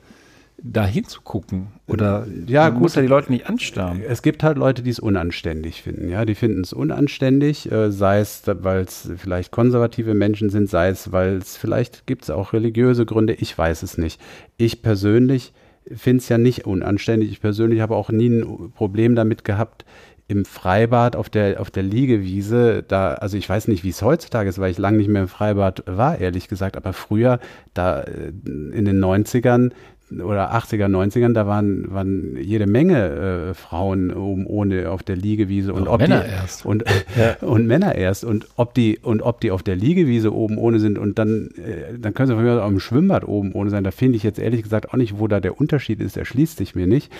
da hinzugucken? Oder Ja, man muss gut. ja die Leute nicht anstarren. Es gibt halt Leute, die es unanständig finden. Ja, die finden es unanständig, äh, sei es, weil es vielleicht konservative Menschen sind, sei es, weil es vielleicht gibt es auch religiöse Gründe. Ich weiß es nicht. Ich persönlich finde es ja nicht unanständig. Ich persönlich habe auch nie ein Problem damit gehabt, im Freibad auf der, auf der Liegewiese, da, also ich weiß nicht, wie es heutzutage ist, weil ich lange nicht mehr im Freibad war, ehrlich gesagt, aber früher, da äh, in den 90ern oder 80er, 90ern, da waren, waren jede Menge äh, Frauen oben ohne auf der Liegewiese und Auch ob Männer die, erst. Und, <laughs> und Männer erst und ob die und ob die auf der Liegewiese oben ohne sind und dann äh, dann können sie von mir aus auch im Schwimmbad oben ohne sein. Da finde ich jetzt ehrlich gesagt auch nicht, wo da der Unterschied ist. Der schließt sich mir nicht.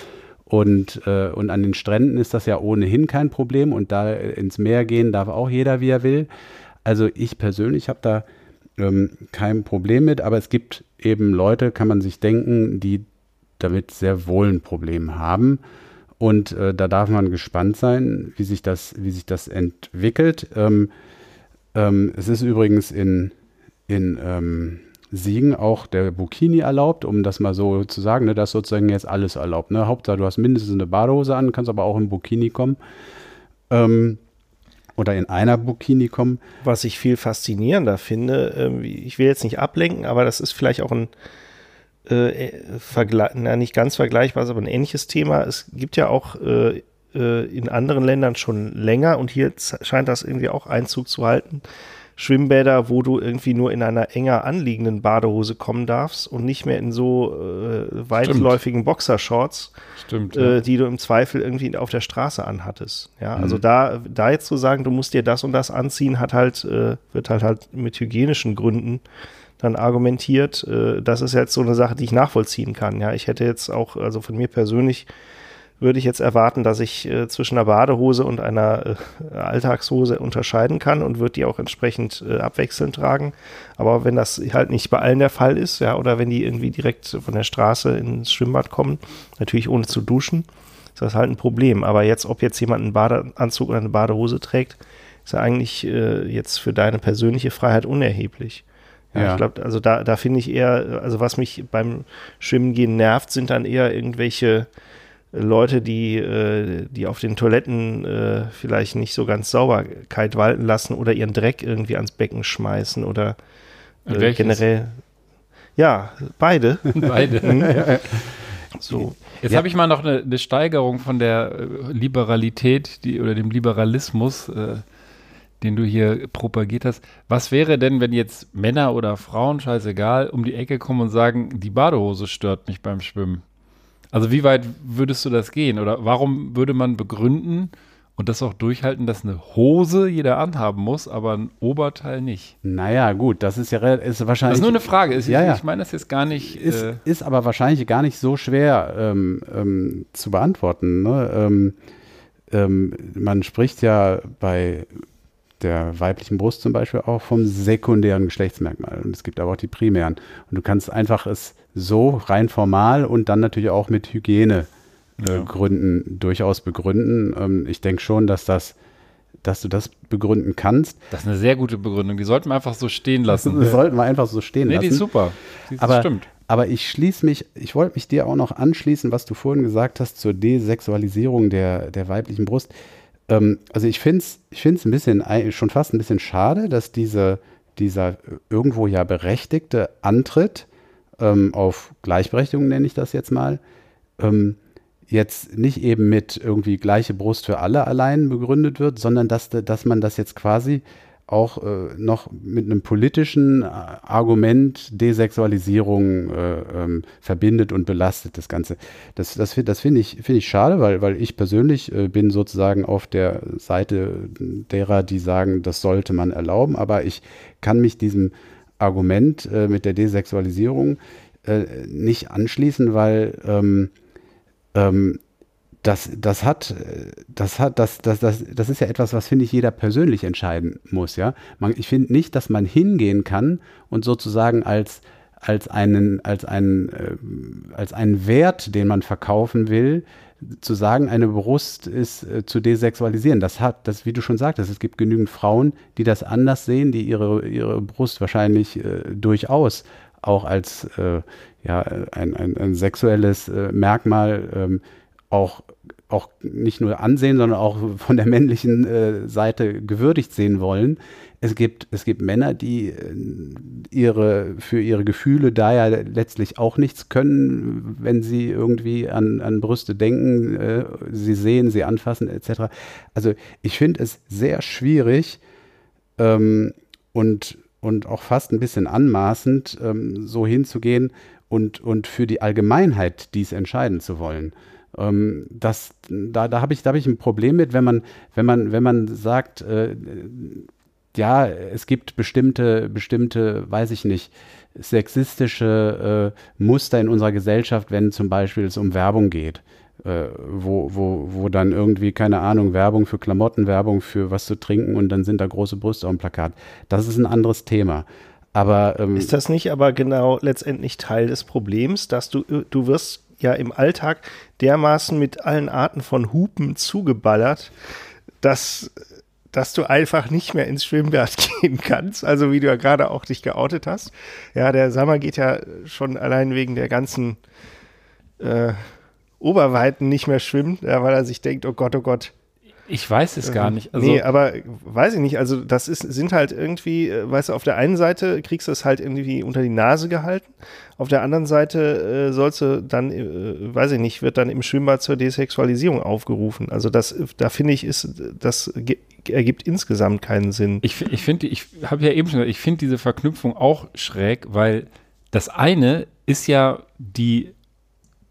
Und, äh, und an den Stränden ist das ja ohnehin kein Problem und da äh, ins Meer gehen darf auch jeder, wie er will. Also ich persönlich habe da ähm, kein Problem mit, aber es gibt eben Leute, kann man sich denken, die damit sehr wohl ein Problem haben. Und äh, da darf man gespannt sein, wie sich das, wie sich das entwickelt. Ähm, ähm, es ist übrigens in, in ähm, Siegen auch der Burkini erlaubt, um das mal so zu sagen. Ne, da ist sozusagen jetzt alles erlaubt. Ne? Hauptsache, du hast mindestens eine Badehose an, kannst aber auch im Burkini kommen. Ähm, oder in einer Burkini kommen. Was ich viel faszinierender finde, ich will jetzt nicht ablenken, aber das ist vielleicht auch ein äh, Vergleich, na, nicht ganz vergleichbar, aber ein ähnliches Thema. Es gibt ja auch äh, äh, in anderen Ländern schon länger und hier scheint das irgendwie auch Einzug zu halten. Schwimmbäder, wo du irgendwie nur in einer enger anliegenden Badehose kommen darfst und nicht mehr in so äh, weitläufigen Boxershorts, Stimmt. äh, die du im Zweifel irgendwie auf der Straße anhattest. Ja, Mhm. also da, da jetzt zu sagen, du musst dir das und das anziehen, hat halt, äh, wird halt halt mit hygienischen Gründen dann argumentiert. Äh, das ist jetzt so eine Sache, die ich nachvollziehen kann. Ja, ich hätte jetzt auch, also von mir persönlich würde ich jetzt erwarten, dass ich äh, zwischen einer Badehose und einer äh, Alltagshose unterscheiden kann und würde die auch entsprechend äh, abwechselnd tragen. Aber wenn das halt nicht bei allen der Fall ist, ja, oder wenn die irgendwie direkt von der Straße ins Schwimmbad kommen, natürlich ohne zu duschen, ist das halt ein Problem. Aber jetzt, ob jetzt jemand einen Badeanzug oder eine Badehose trägt, ist ja eigentlich äh, jetzt für deine persönliche Freiheit unerheblich. Ja, Ja. ich glaube, also da, da finde ich eher, also was mich beim Schwimmen gehen nervt, sind dann eher irgendwelche Leute, die, äh, die auf den Toiletten äh, vielleicht nicht so ganz Sauberkeit walten lassen oder ihren Dreck irgendwie ans Becken schmeißen oder äh, generell. Ja, beide. <laughs> Beide. <laughs> So. Jetzt Ja. habe ich mal noch eine, eine Steigerung von der Liberalität die, oder dem Liberalismus, äh, den du hier propagiert hast. Was wäre denn, wenn jetzt Männer oder Frauen, scheißegal, um die Ecke kommen und sagen, die Badehose stört mich beim Schwimmen? Also wie weit würdest du das gehen? Oder warum würde man begründen und das auch durchhalten, dass eine Hose jeder anhaben muss, aber ein Oberteil nicht? Naja, gut, das ist ja ist Das wahrscheinlich. ist nur eine Frage. Ist, Ja, ja. Ich meine das jetzt gar nicht. ist, äh, ist aber wahrscheinlich gar nicht so schwer ähm, ähm, zu beantworten. Ne? Ähm, ähm, man spricht ja bei der weiblichen Brust zum Beispiel auch vom sekundären Geschlechtsmerkmal. Und es gibt aber auch die primären. Und du kannst einfach es so rein formal und dann natürlich auch mit Hygienegründen äh, Ja. Durchaus begründen. Ähm, ich denke schon, dass das dass du das begründen kannst. das ist eine sehr gute Begründung. Die sollten wir einfach so stehen lassen. Das <laughs> sollten wir einfach so stehen Nee, lassen. die ist super. Die, aber, stimmt. aber ich schließe mich, ich wollte mich dir auch noch anschließen, was du vorhin gesagt hast zur Desexualisierung der, der weiblichen Brust. Ähm, also ich finde es ich find's ein bisschen, schon fast ein bisschen schade, dass diese, dieser irgendwo ja berechtigte Antritt ähm, auf Gleichberechtigung, nenne ich das jetzt mal, ähm, jetzt nicht eben mit irgendwie gleiche Brust für alle allein begründet wird, sondern dass, dass man das jetzt quasi auch äh, noch mit einem politischen äh, Argument Desexualisierung äh, ähm, verbindet und belastet das Ganze. Das, das, das finde ich, finde ich schade, weil, weil ich persönlich äh, bin sozusagen auf der Seite derer, die sagen, das sollte man erlauben, aber ich kann mich diesem Argument äh, mit der Desexualisierung äh, nicht anschließen, weil ähm, ähm, das, das hat, das hat, das, das, das, das ist ja etwas, was finde ich jeder persönlich entscheiden muss, ja. Man, ich finde nicht, dass man hingehen kann und sozusagen als, als einen, als einen, äh, als einen Wert, den man verkaufen will, zu sagen, eine Brust ist äh, zu desexualisieren. Das hat, das, wie du schon sagtest, es gibt genügend Frauen, die das anders sehen, die ihre, ihre Brust wahrscheinlich äh, durchaus auch als äh, ja, ein, ein, ein sexuelles äh, Merkmal ähm, auch, auch nicht nur ansehen, sondern auch von der männlichen äh, Seite gewürdigt sehen wollen. Es gibt, es gibt Männer, die äh, ihre, für ihre Gefühle da ja letztlich auch nichts können, wenn sie irgendwie an, an Brüste denken, äh, sie sehen, sie anfassen etc. Also ich finde es sehr schwierig ähm, und, und auch fast ein bisschen anmaßend, ähm, so hinzugehen und, und für die Allgemeinheit dies entscheiden zu wollen. Ähm, das, da da habe ich, hab ich ein Problem mit, wenn man, wenn man, wenn man sagt, äh, ja, es gibt bestimmte, bestimmte, weiß ich nicht, sexistische äh, Muster in unserer Gesellschaft, wenn zum Beispiel es um Werbung geht. Äh, wo, wo, wo dann irgendwie, keine Ahnung, Werbung für Klamotten, Werbung für was zu trinken und dann sind da große Brüste auf dem Plakat. Das ist ein anderes Thema. Aber ähm, ist das nicht aber genau letztendlich Teil des Problems, dass du, du wirst ja im Alltag dermaßen mit allen Arten von Hupen zugeballert, dass dass du einfach nicht mehr ins Schwimmbad <laughs> gehen kannst, also wie du ja gerade auch dich geoutet hast. Ja, der Sommer geht ja schon allein wegen der ganzen äh, Oberweiten nicht mehr schwimmen, ja, weil er sich denkt, oh Gott, oh Gott, ich weiß es gar ähm, nicht. Also nee, aber weiß ich nicht. Also, das ist, sind halt irgendwie, äh, weißt du, auf der einen Seite kriegst du es halt irgendwie unter die Nase gehalten. Auf der anderen Seite äh, sollst du dann, äh, weiß ich nicht, wird dann im Schwimmbad zur Desexualisierung aufgerufen. Also, das, da finde ich, ist, das ergibt insgesamt keinen Sinn. Ich, ich finde, ich habe ja eben schon gesagt, ich finde diese Verknüpfung auch schräg, weil das eine ist ja die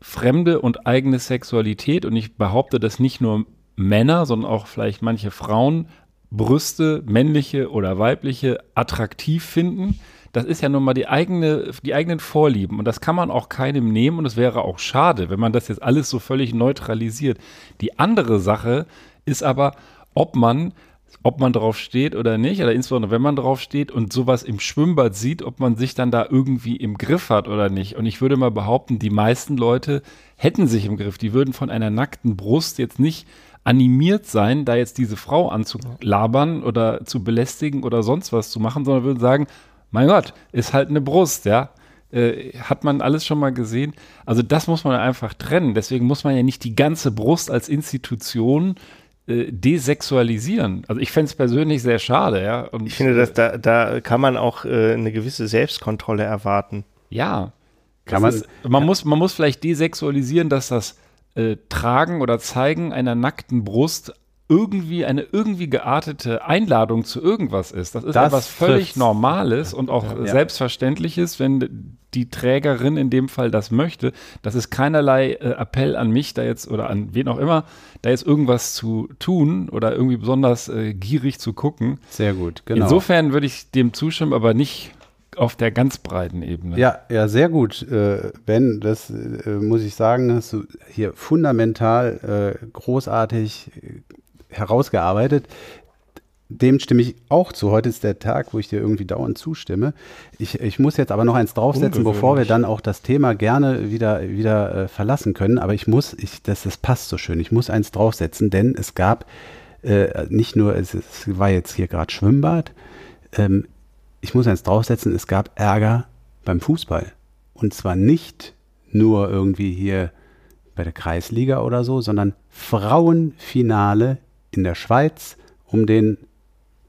fremde und eigene Sexualität und ich behaupte, dass nicht nur Männer, sondern auch vielleicht manche Frauen Brüste, männliche oder weibliche, attraktiv finden. Das ist ja nun mal die eigene, die eigenen Vorlieben und das kann man auch keinem nehmen und es wäre auch schade, wenn man das jetzt alles so völlig neutralisiert. Die andere Sache ist aber, ob man ob man drauf steht oder nicht, oder insbesondere wenn man drauf steht und sowas im Schwimmbad sieht, ob man sich dann da irgendwie im Griff hat oder nicht. Und ich würde mal behaupten, die meisten Leute hätten sich im Griff. Die würden von einer nackten Brust jetzt nicht animiert sein, da jetzt diese Frau anzulabern oder zu belästigen oder sonst was zu machen, sondern würden sagen, mein Gott, ist halt eine Brust, ja. Äh, hat man alles schon mal gesehen? Also das muss man einfach trennen. Deswegen muss man ja nicht die ganze Brust als Institution äh, desexualisieren. Also ich fände es persönlich sehr schade, ja. Und, ich finde, dass da, da kann man auch äh, eine gewisse Selbstkontrolle erwarten. Ja. Kann man, ist, man, muss, man muss vielleicht desexualisieren, dass das äh, Tragen oder Zeigen einer nackten Brust irgendwie eine irgendwie geartete Einladung zu irgendwas ist. Das ist das etwas völlig trifft's. Normales und auch ja. Selbstverständliches, wenn die Trägerin in dem Fall das möchte. Das ist keinerlei äh, Appell an mich, da jetzt oder an wen auch immer, da jetzt irgendwas zu tun oder irgendwie besonders äh, gierig zu gucken. Sehr gut, genau. Insofern würde ich dem zustimmen, aber nicht auf der ganz breiten Ebene. Ja, ja, sehr gut. Äh, ben, das äh, muss ich sagen, hast du hier fundamental äh, großartig äh, herausgearbeitet. Dem stimme ich auch zu. Heute ist der Tag, wo ich dir irgendwie dauernd zustimme. Ich, ich muss jetzt aber noch eins draufsetzen, bevor wir dann auch das Thema gerne wieder, wieder äh, verlassen können. Aber ich muss, ich, das, das passt so schön. Ich muss eins draufsetzen, denn es gab äh, nicht nur, es, es war jetzt hier gerade Schwimmbad, ähm, ich muss eins draufsetzen, es gab Ärger beim Fußball. Und zwar nicht nur irgendwie hier bei der Kreisliga oder so, sondern Frauenfinale in der Schweiz um den,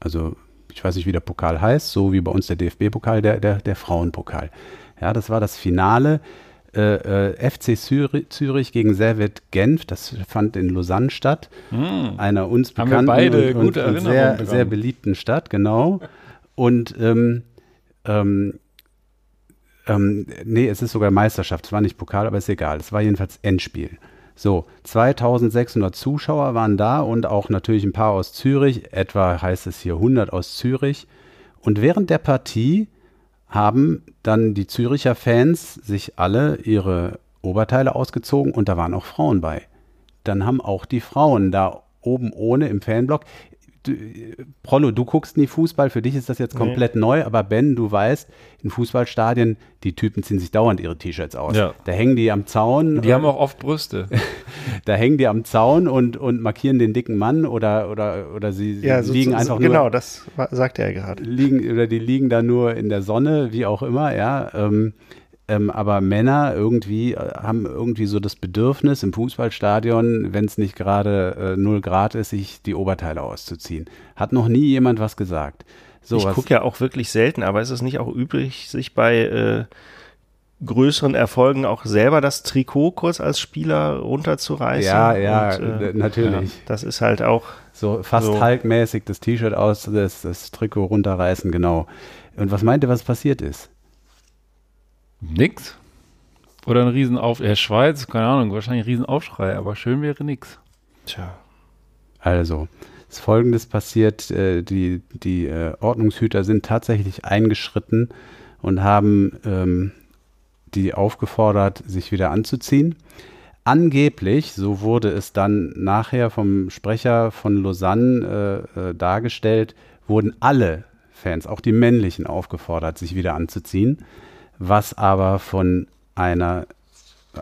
also ich weiß nicht, wie der Pokal heißt, so wie bei uns der DFB-Pokal, der, der, der Frauenpokal. Ja, das war das Finale äh, äh, FC Zürich, Zürich, gegen Servet Genf. Das fand in Lausanne statt. Hm. Einer uns bekannten und, und, und sehr, sehr beliebten Stadt, genau. Und ähm, ähm, ähm, nee, es ist sogar Meisterschaft, es war nicht Pokal, aber ist egal. Es war jedenfalls Endspiel. So, 2600 Zuschauer waren da und auch natürlich ein paar aus Zürich, etwa heißt es hier 100 aus Zürich. Und während der Partie haben dann die Züricher Fans sich alle ihre Oberteile ausgezogen und da waren auch Frauen bei. Dann haben auch die Frauen da oben ohne im Fanblock du, Prollo, du guckst nie Fußball, für dich ist das jetzt komplett nee. neu, aber Ben, du weißt, in Fußballstadien, die Typen ziehen sich dauernd ihre T-Shirts aus. Ja. Da hängen die am Zaun. Die haben auch oft Brüste. <laughs> da hängen die am Zaun und, und markieren den dicken Mann oder, oder, oder sie ja, liegen so, einfach so, nur. Genau, das sagte er gerade. Liegen, oder die liegen da nur in der Sonne, wie auch immer, ja. Ähm, ähm, aber Männer irgendwie äh, haben irgendwie so das Bedürfnis im Fußballstadion, wenn es nicht gerade äh, 0 Grad ist, sich die Oberteile auszuziehen. Hat noch nie jemand was gesagt. So, ich gucke ja auch wirklich selten, aber ist es nicht auch üblich, sich bei äh, größeren Erfolgen auch selber das Trikot kurz als Spieler runterzureißen? Ja, ja, und, äh, natürlich. Ja, das ist halt auch so fast so. halkmäßig das T-Shirt aus, das, das Trikot runterreißen, genau. Und was meint ihr, was passiert ist? Nix. Oder ein Riesenaufschrei. Äh, Schweiz, keine Ahnung, wahrscheinlich ein Riesenaufschrei, aber schön wäre nix. Tja. Also, ist folgendes passiert: äh, Die, die äh, Ordnungshüter sind tatsächlich eingeschritten und haben ähm, die aufgefordert, sich wieder anzuziehen. Angeblich, so wurde es dann nachher vom Sprecher von Lausanne äh, äh, dargestellt, wurden alle Fans, auch die männlichen, aufgefordert, sich wieder anzuziehen was aber von einer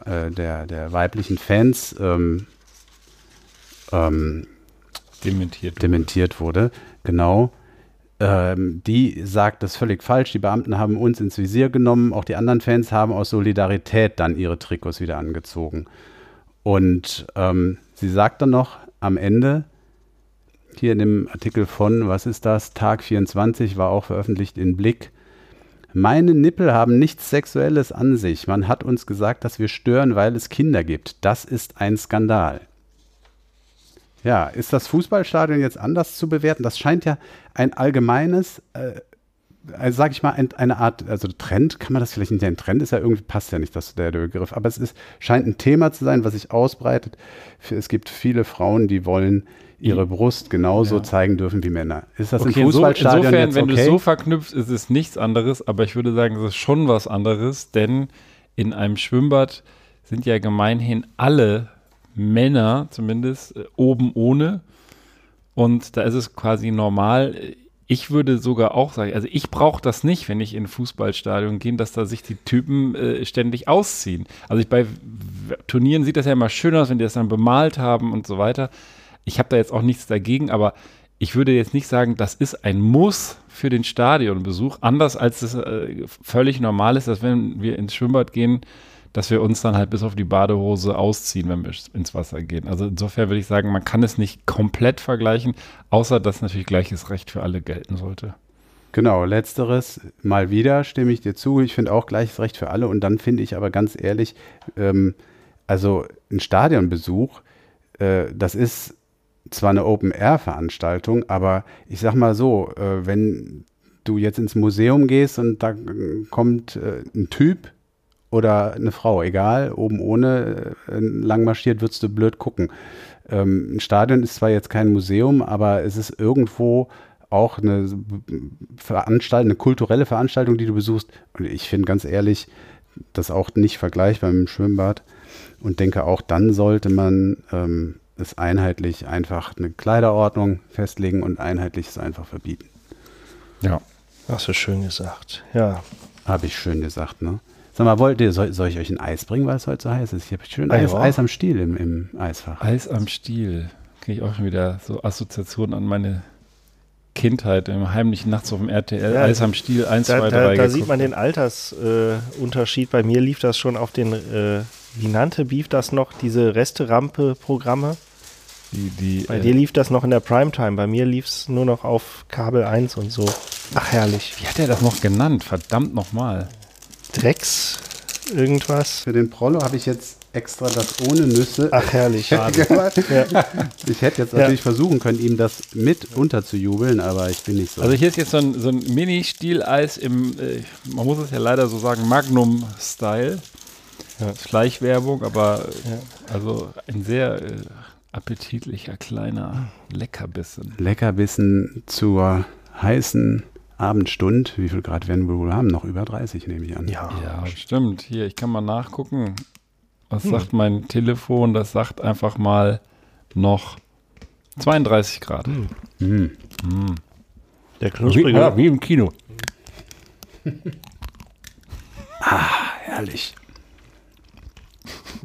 äh, der, der weiblichen Fans ähm, ähm, dementiert, dementiert wurde. Genau. Ähm, die sagt das völlig falsch. Die Beamten haben uns ins Visier genommen. Auch die anderen Fans haben aus Solidarität dann ihre Trikots wieder angezogen. Und ähm, sie sagt dann noch am Ende, hier in dem Artikel von, was ist das, Tag 24 war auch veröffentlicht in Blick, meine Nippel haben nichts Sexuelles an sich. Man hat uns gesagt, dass wir stören, weil es Kinder gibt. Das ist ein Skandal. Ja, ist das Fußballstadion jetzt anders zu bewerten? Das scheint ja ein allgemeines, äh, also sage ich mal, ein, eine Art, also Trend, kann man das vielleicht nicht ein Trend ist ja irgendwie, passt ja nicht das, der, der Begriff, aber es ist, scheint ein Thema zu sein, was sich ausbreitet. Es gibt viele Frauen, die wollen ihre Brust genauso ja. zeigen dürfen wie Männer. Ist das okay, im Fußballstadion insofern, jetzt okay? wenn du es so verknüpfst, ist es nichts anderes, aber ich würde sagen, es ist schon was anderes, denn in einem Schwimmbad sind ja gemeinhin alle Männer zumindest äh, oben ohne und da ist es quasi normal. Ich würde sogar auch sagen, also ich brauche das nicht, wenn ich in ein Fußballstadion gehe, dass da sich die Typen äh, ständig ausziehen. Also ich, bei Turnieren sieht das ja immer schön aus, wenn die das dann bemalt haben und so weiter. Ich habe da jetzt auch nichts dagegen, aber ich würde jetzt nicht sagen, das ist ein Muss für den Stadionbesuch, anders als es äh, völlig normal ist, dass wenn wir ins Schwimmbad gehen, dass wir uns dann halt bis auf die Badehose ausziehen, wenn wir ins Wasser gehen. Also insofern würde ich sagen, man kann es nicht komplett vergleichen, außer dass natürlich gleiches Recht für alle gelten sollte. Genau, letzteres mal wieder stimme ich dir zu. Ich finde auch gleiches Recht für alle. Und dann finde ich aber ganz ehrlich, ähm, also ein Stadionbesuch, äh, das ist zwar eine Open-Air-Veranstaltung, aber ich sag mal so, äh, wenn du jetzt ins Museum gehst und da kommt äh, ein Typ oder eine Frau, egal, oben ohne äh, lang marschiert, würdest du blöd gucken. Ähm, ein Stadion ist zwar jetzt kein Museum, aber es ist irgendwo auch eine Veranstaltung, eine kulturelle Veranstaltung, die du besuchst. Und ich finde ganz ehrlich, das auch nicht vergleichbar mit dem Schwimmbad und denke auch dann sollte man ähm, es einheitlich einfach eine Kleiderordnung festlegen und einheitlich es einfach verbieten. Ja. Hast du schön gesagt, ja. Habe ich schön gesagt, ne? Sag mal, wollt ihr, soll, soll, ich euch ein Eis bringen, weil es heute so heiß ist? Ich habe schön Eis, Eis, am Stiel im, im Eisfach. Eis am Stiel. Kriege ich auch schon wieder so Assoziationen an meine Kindheit im heimlichen Nachts auf dem RTL. Ja, Eis am Stiel 1, da, 2, 3. Da, da sieht man den Altersunterschied. Äh, Bei mir lief das schon auf den, äh, wie nannte Beef das noch, diese Resterampe-Programme? Die, die, Bei äh, dir lief das noch in der Primetime, bei mir lief es nur noch auf Kabel 1 und so. Ach, herrlich. Wie hat er das noch genannt? Verdammt nochmal. Drecks irgendwas. Für den Prollo habe ich jetzt extra das ohne Nüsse. Ach, herrlich. <laughs> ja. Ich hätte jetzt natürlich ja. versuchen können, ihm das mit unterzujubeln, aber ich bin nicht so. Also hier ist jetzt so ein, so ein Mini-Stieleis im, äh, man muss es ja leider so sagen, Magnum-Style. Ja. Schleichwerbung, aber also ein sehr äh, appetitlicher kleiner Leckerbissen. Leckerbissen zur heißen Abendstund. Wie viel Grad werden wir wohl haben? Noch über 30, nehme ich an. Ja, ja stimmt. Hier, ich kann mal nachgucken. Was hm. sagt mein Telefon? Das sagt einfach mal noch 32 Grad. Hm. Der Wie, knusprige. ja, wie im Kino. <laughs> Herrlich.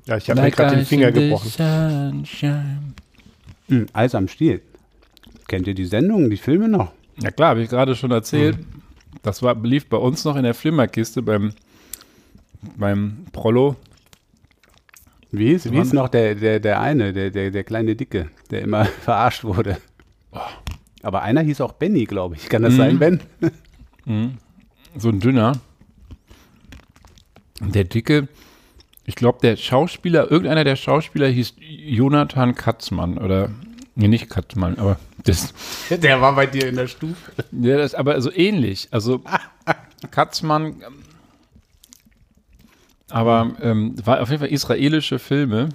Ja, ich habe mir gerade den Finger gebrochen. Hm, Eis am Stiel. Kennt ihr die Sendungen, die Filme noch? Ja klar, habe ich gerade schon erzählt. Das war, lief bei uns noch in der Flimmerkiste beim, beim Prollo. Wie hieß, wie hieß noch der, der, der eine, der, der, der kleine Dicke, der immer <laughs> verarscht wurde? Aber einer hieß auch Benny, glaube ich. Kann das sein, Ben? so ein dünner. Und Der dicke, ich glaube, der Schauspieler, irgendeiner der Schauspieler hieß Jonathan Katzmann oder, nee, nicht Katzmann, aber das, <laughs> Der war bei dir in der Stufe. ja, das ist aber so ähnlich. Also <laughs> Katzmann, aber ähm, war auf jeden Fall israelische Filme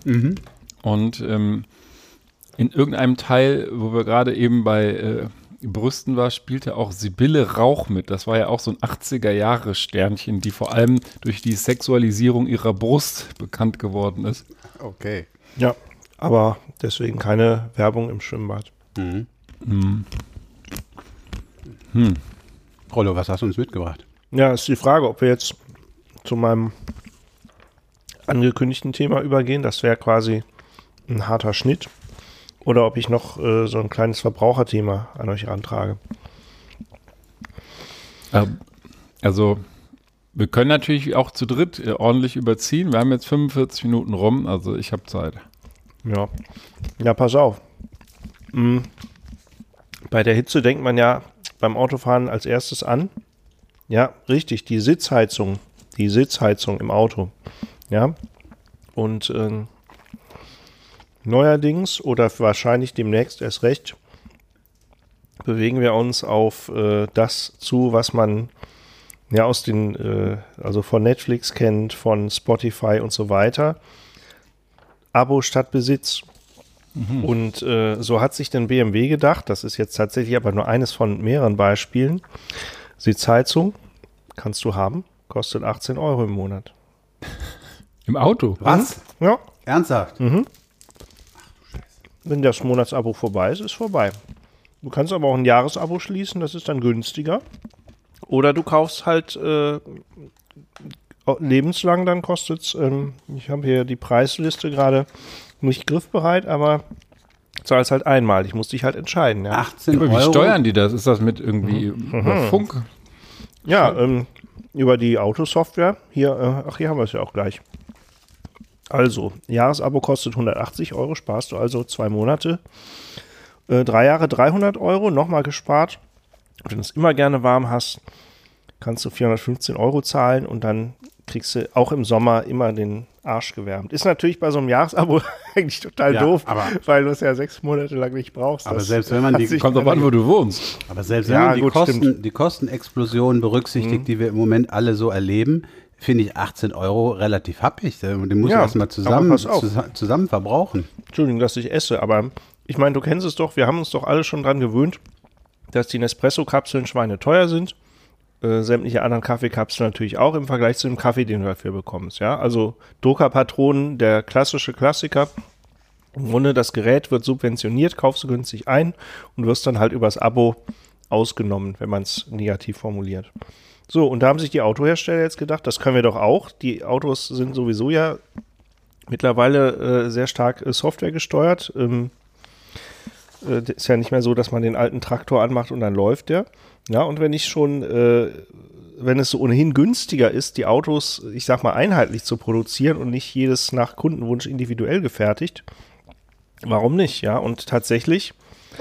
und ähm, in irgendeinem Teil, wo wir gerade eben bei äh, Brüsten war, spielte auch Sibylle Rauch mit. Das war ja auch so ein 80er-Jahre-Sternchen, die vor allem durch die Sexualisierung ihrer Brust bekannt geworden ist. Okay. Ja, aber deswegen keine Werbung im Schwimmbad. Rollo, was hast du uns mitgebracht? Ja, ist die Frage, ob wir jetzt zu meinem angekündigten Thema übergehen. Das wäre quasi ein harter Schnitt. Oder ob ich noch äh, so ein kleines Verbraucherthema an euch rantrage. Ähm, Also, wir können natürlich auch zu dritt äh, ordentlich überziehen. Wir haben jetzt 45 Minuten rum, also ich habe Zeit. Ja. Ja, pass auf. Mm. Bei der Hitze denkt man ja beim Autofahren als erstes an. Ja, richtig, die Sitzheizung. Die Sitzheizung im Auto. Ja. Und ähm, neuerdings oder wahrscheinlich demnächst erst recht bewegen wir uns auf äh, das zu, was man ja aus den, äh, also von Netflix kennt, von Spotify und so weiter. Abo statt Besitz. Und äh, so hat sich denn BMW gedacht, das ist jetzt tatsächlich aber nur eines von mehreren Beispielen. Sitzheizung kannst du haben, kostet 18 Euro im Monat. Im Auto? Was? Ja, Ernsthaft? Wenn das Monatsabo vorbei ist, ist vorbei. Du kannst aber auch ein Jahresabo schließen, das ist dann günstiger. Oder du kaufst halt äh, lebenslang, dann kostet es, ähm, ich habe hier die Preisliste gerade nicht griffbereit, aber zahlst halt einmal. Ich muss dich halt entscheiden. Ja, 18 Aber wie Euro. steuern die das? Ist das mit irgendwie über Funk? ja ähm, über die Autosoftware. Hier, äh, ach, hier haben wir es ja auch gleich. Also, Jahresabo kostet 180 Euro, sparst du also zwei Monate. Äh, drei Jahre 300 Euro, nochmal gespart. Wenn du es immer gerne warm hast, kannst du 415 Euro zahlen und dann kriegst du auch im Sommer immer den Arsch gewärmt. Ist natürlich bei so einem Jahresabo <laughs> eigentlich total Ja, doof, aber- weil du es ja sechs Monate lang nicht brauchst. Aber Das selbst wenn man die- Kommt drauf an, wo du wohnst. Aber selbst Ja, wenn man die, gut, Kosten, stimmt. die Kostenexplosion berücksichtigt, die wir im Moment alle so erleben, finde ich 18 Euro relativ happig. Und den muss Ja, man erstmal zusammen, zusammen verbrauchen. Entschuldigung, dass ich esse, aber ich meine, du kennst es doch, wir haben uns doch alle schon dran gewöhnt, dass die Nespresso-Kapseln schweineteuer sind. Äh, sämtliche anderen Kaffeekapseln natürlich auch im Vergleich zu dem Kaffee, den du dafür bekommst. Ja, also Druckerpatronen, der klassische Klassiker. Im Grunde, das Gerät wird subventioniert, kaufst du günstig ein und wirst dann halt übers Abo ausgenommen, wenn man es negativ formuliert. So, und da haben sich die Autohersteller jetzt gedacht, das können wir doch auch. Die Autos sind sowieso ja mittlerweile äh, sehr stark äh, Software gesteuert. Ähm, äh, ist ja nicht mehr so, dass man den alten Traktor anmacht und dann läuft der. Ja, und wenn ich schon, äh, wenn es so ohnehin günstiger ist, die Autos, ich sag mal, einheitlich zu produzieren und nicht jedes nach Kundenwunsch individuell gefertigt, warum nicht? Ja, und tatsächlich,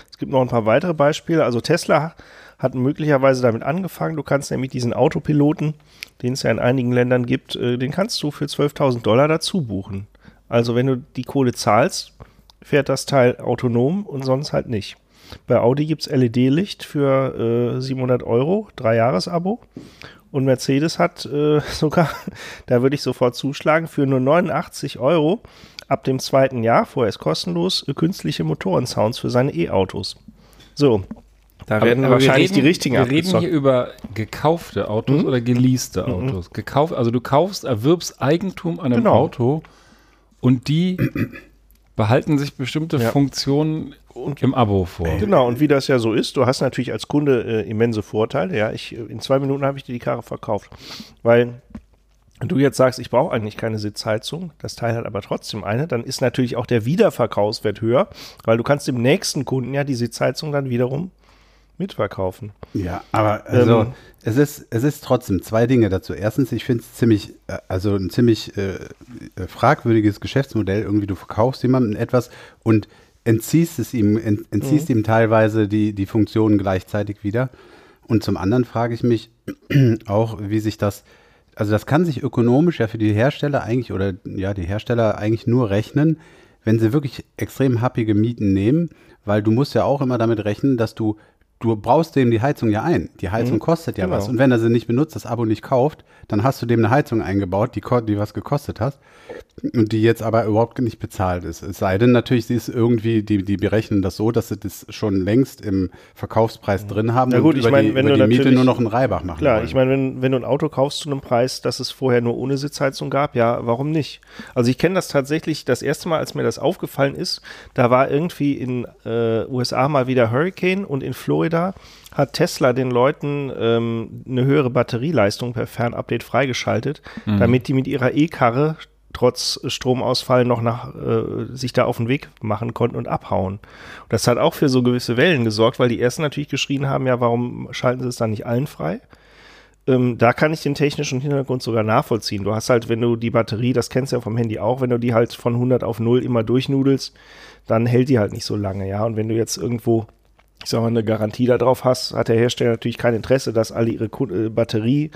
es gibt noch ein paar weitere Beispiele. Also Tesla hat möglicherweise damit angefangen. Du kannst nämlich diesen Autopiloten, den es ja in einigen Ländern gibt, äh, den kannst du für 12.000 Dollar dazu buchen. Also wenn du die Kohle zahlst, fährt das Teil autonom und sonst halt nicht. Bei Audi gibt es LED-Licht für äh, 700 Euro, drei Jahres-Abo. Und Mercedes hat äh, <laughs> sogar, da würde ich sofort zuschlagen, für nur 89 Euro ab dem zweiten Jahr, vorher ist kostenlos, äh, künstliche Motorensounds für seine E-Autos. So, da werden Aber wahrscheinlich reden, die richtigen Wir reden hier über gekaufte Autos oder geleaste Autos. Gekauft, also du kaufst, erwirbst Eigentum an einem Genau. Auto und die behalten sich bestimmte Ja. Funktionen und, im Abo vor. Genau, und wie das ja so ist, du hast natürlich als Kunde äh, immense Vorteile. Ja, ich, in zwei Minuten habe ich dir die Karre verkauft. Weil du jetzt sagst, ich brauche eigentlich keine Sitzheizung, das Teil hat aber trotzdem eine, dann ist natürlich auch der Wiederverkaufswert höher, weil du kannst dem nächsten Kunden ja die Sitzheizung dann wiederum mitverkaufen. Ja, aber also ähm, es ist es ist trotzdem zwei Dinge dazu. Erstens, ich finde es ziemlich äh, also ein ziemlich äh, äh, fragwürdiges Geschäftsmodell. Irgendwie du verkaufst jemandem etwas und entziehst es ihm entziehst mhm. ihm teilweise die die Funktionen gleichzeitig wieder. Und zum anderen frage ich mich <clears throat> auch, wie sich das also das kann sich ökonomisch ja für die Hersteller eigentlich oder ja, die Hersteller eigentlich nur rechnen, wenn sie wirklich extrem happige Mieten nehmen, weil du musst ja auch immer damit rechnen, dass du du brauchst dem die Heizung ja ein. Die Heizung mhm. kostet ja genau. was. Und wenn er sie nicht benutzt, das Abo nicht kauft, dann hast du dem eine Heizung eingebaut, die, die was gekostet hat und die jetzt aber überhaupt nicht bezahlt ist. Es sei denn natürlich, sie ist irgendwie, die, die berechnen das so, dass sie das schon längst im Verkaufspreis drin haben ja, gut, und ich über mein, die, wenn über du die Miete nur noch einen Reibach machen Klar, wollen. ich meine, wenn, wenn du ein Auto kaufst zu einem Preis, dass es vorher nur ohne Sitzheizung gab, ja, warum nicht? Also ich kenne das tatsächlich, das erste Mal, als mir das aufgefallen ist, da war irgendwie in äh, USA mal wieder Hurricane und in Florida hat Tesla den Leuten ähm, eine höhere Batterieleistung per Fernupdate freigeschaltet, mhm. damit die mit ihrer E-Karre trotz Stromausfall noch nach äh, sich da auf den Weg machen konnten und abhauen. Und das hat auch für so gewisse Wellen gesorgt, weil die ersten natürlich geschrien haben, ja, warum schalten sie es dann nicht allen frei? Ähm, da kann ich den technischen Hintergrund sogar nachvollziehen. Du hast halt, wenn du die Batterie, das kennst du ja vom Handy auch, wenn du die halt von 100 auf 0 immer durchnudelst, dann hält die halt nicht so lange, ja. Und wenn du jetzt irgendwo ich sag mal, eine Garantie darauf hast, hat der Hersteller natürlich kein Interesse, dass alle ihre äh, Batterie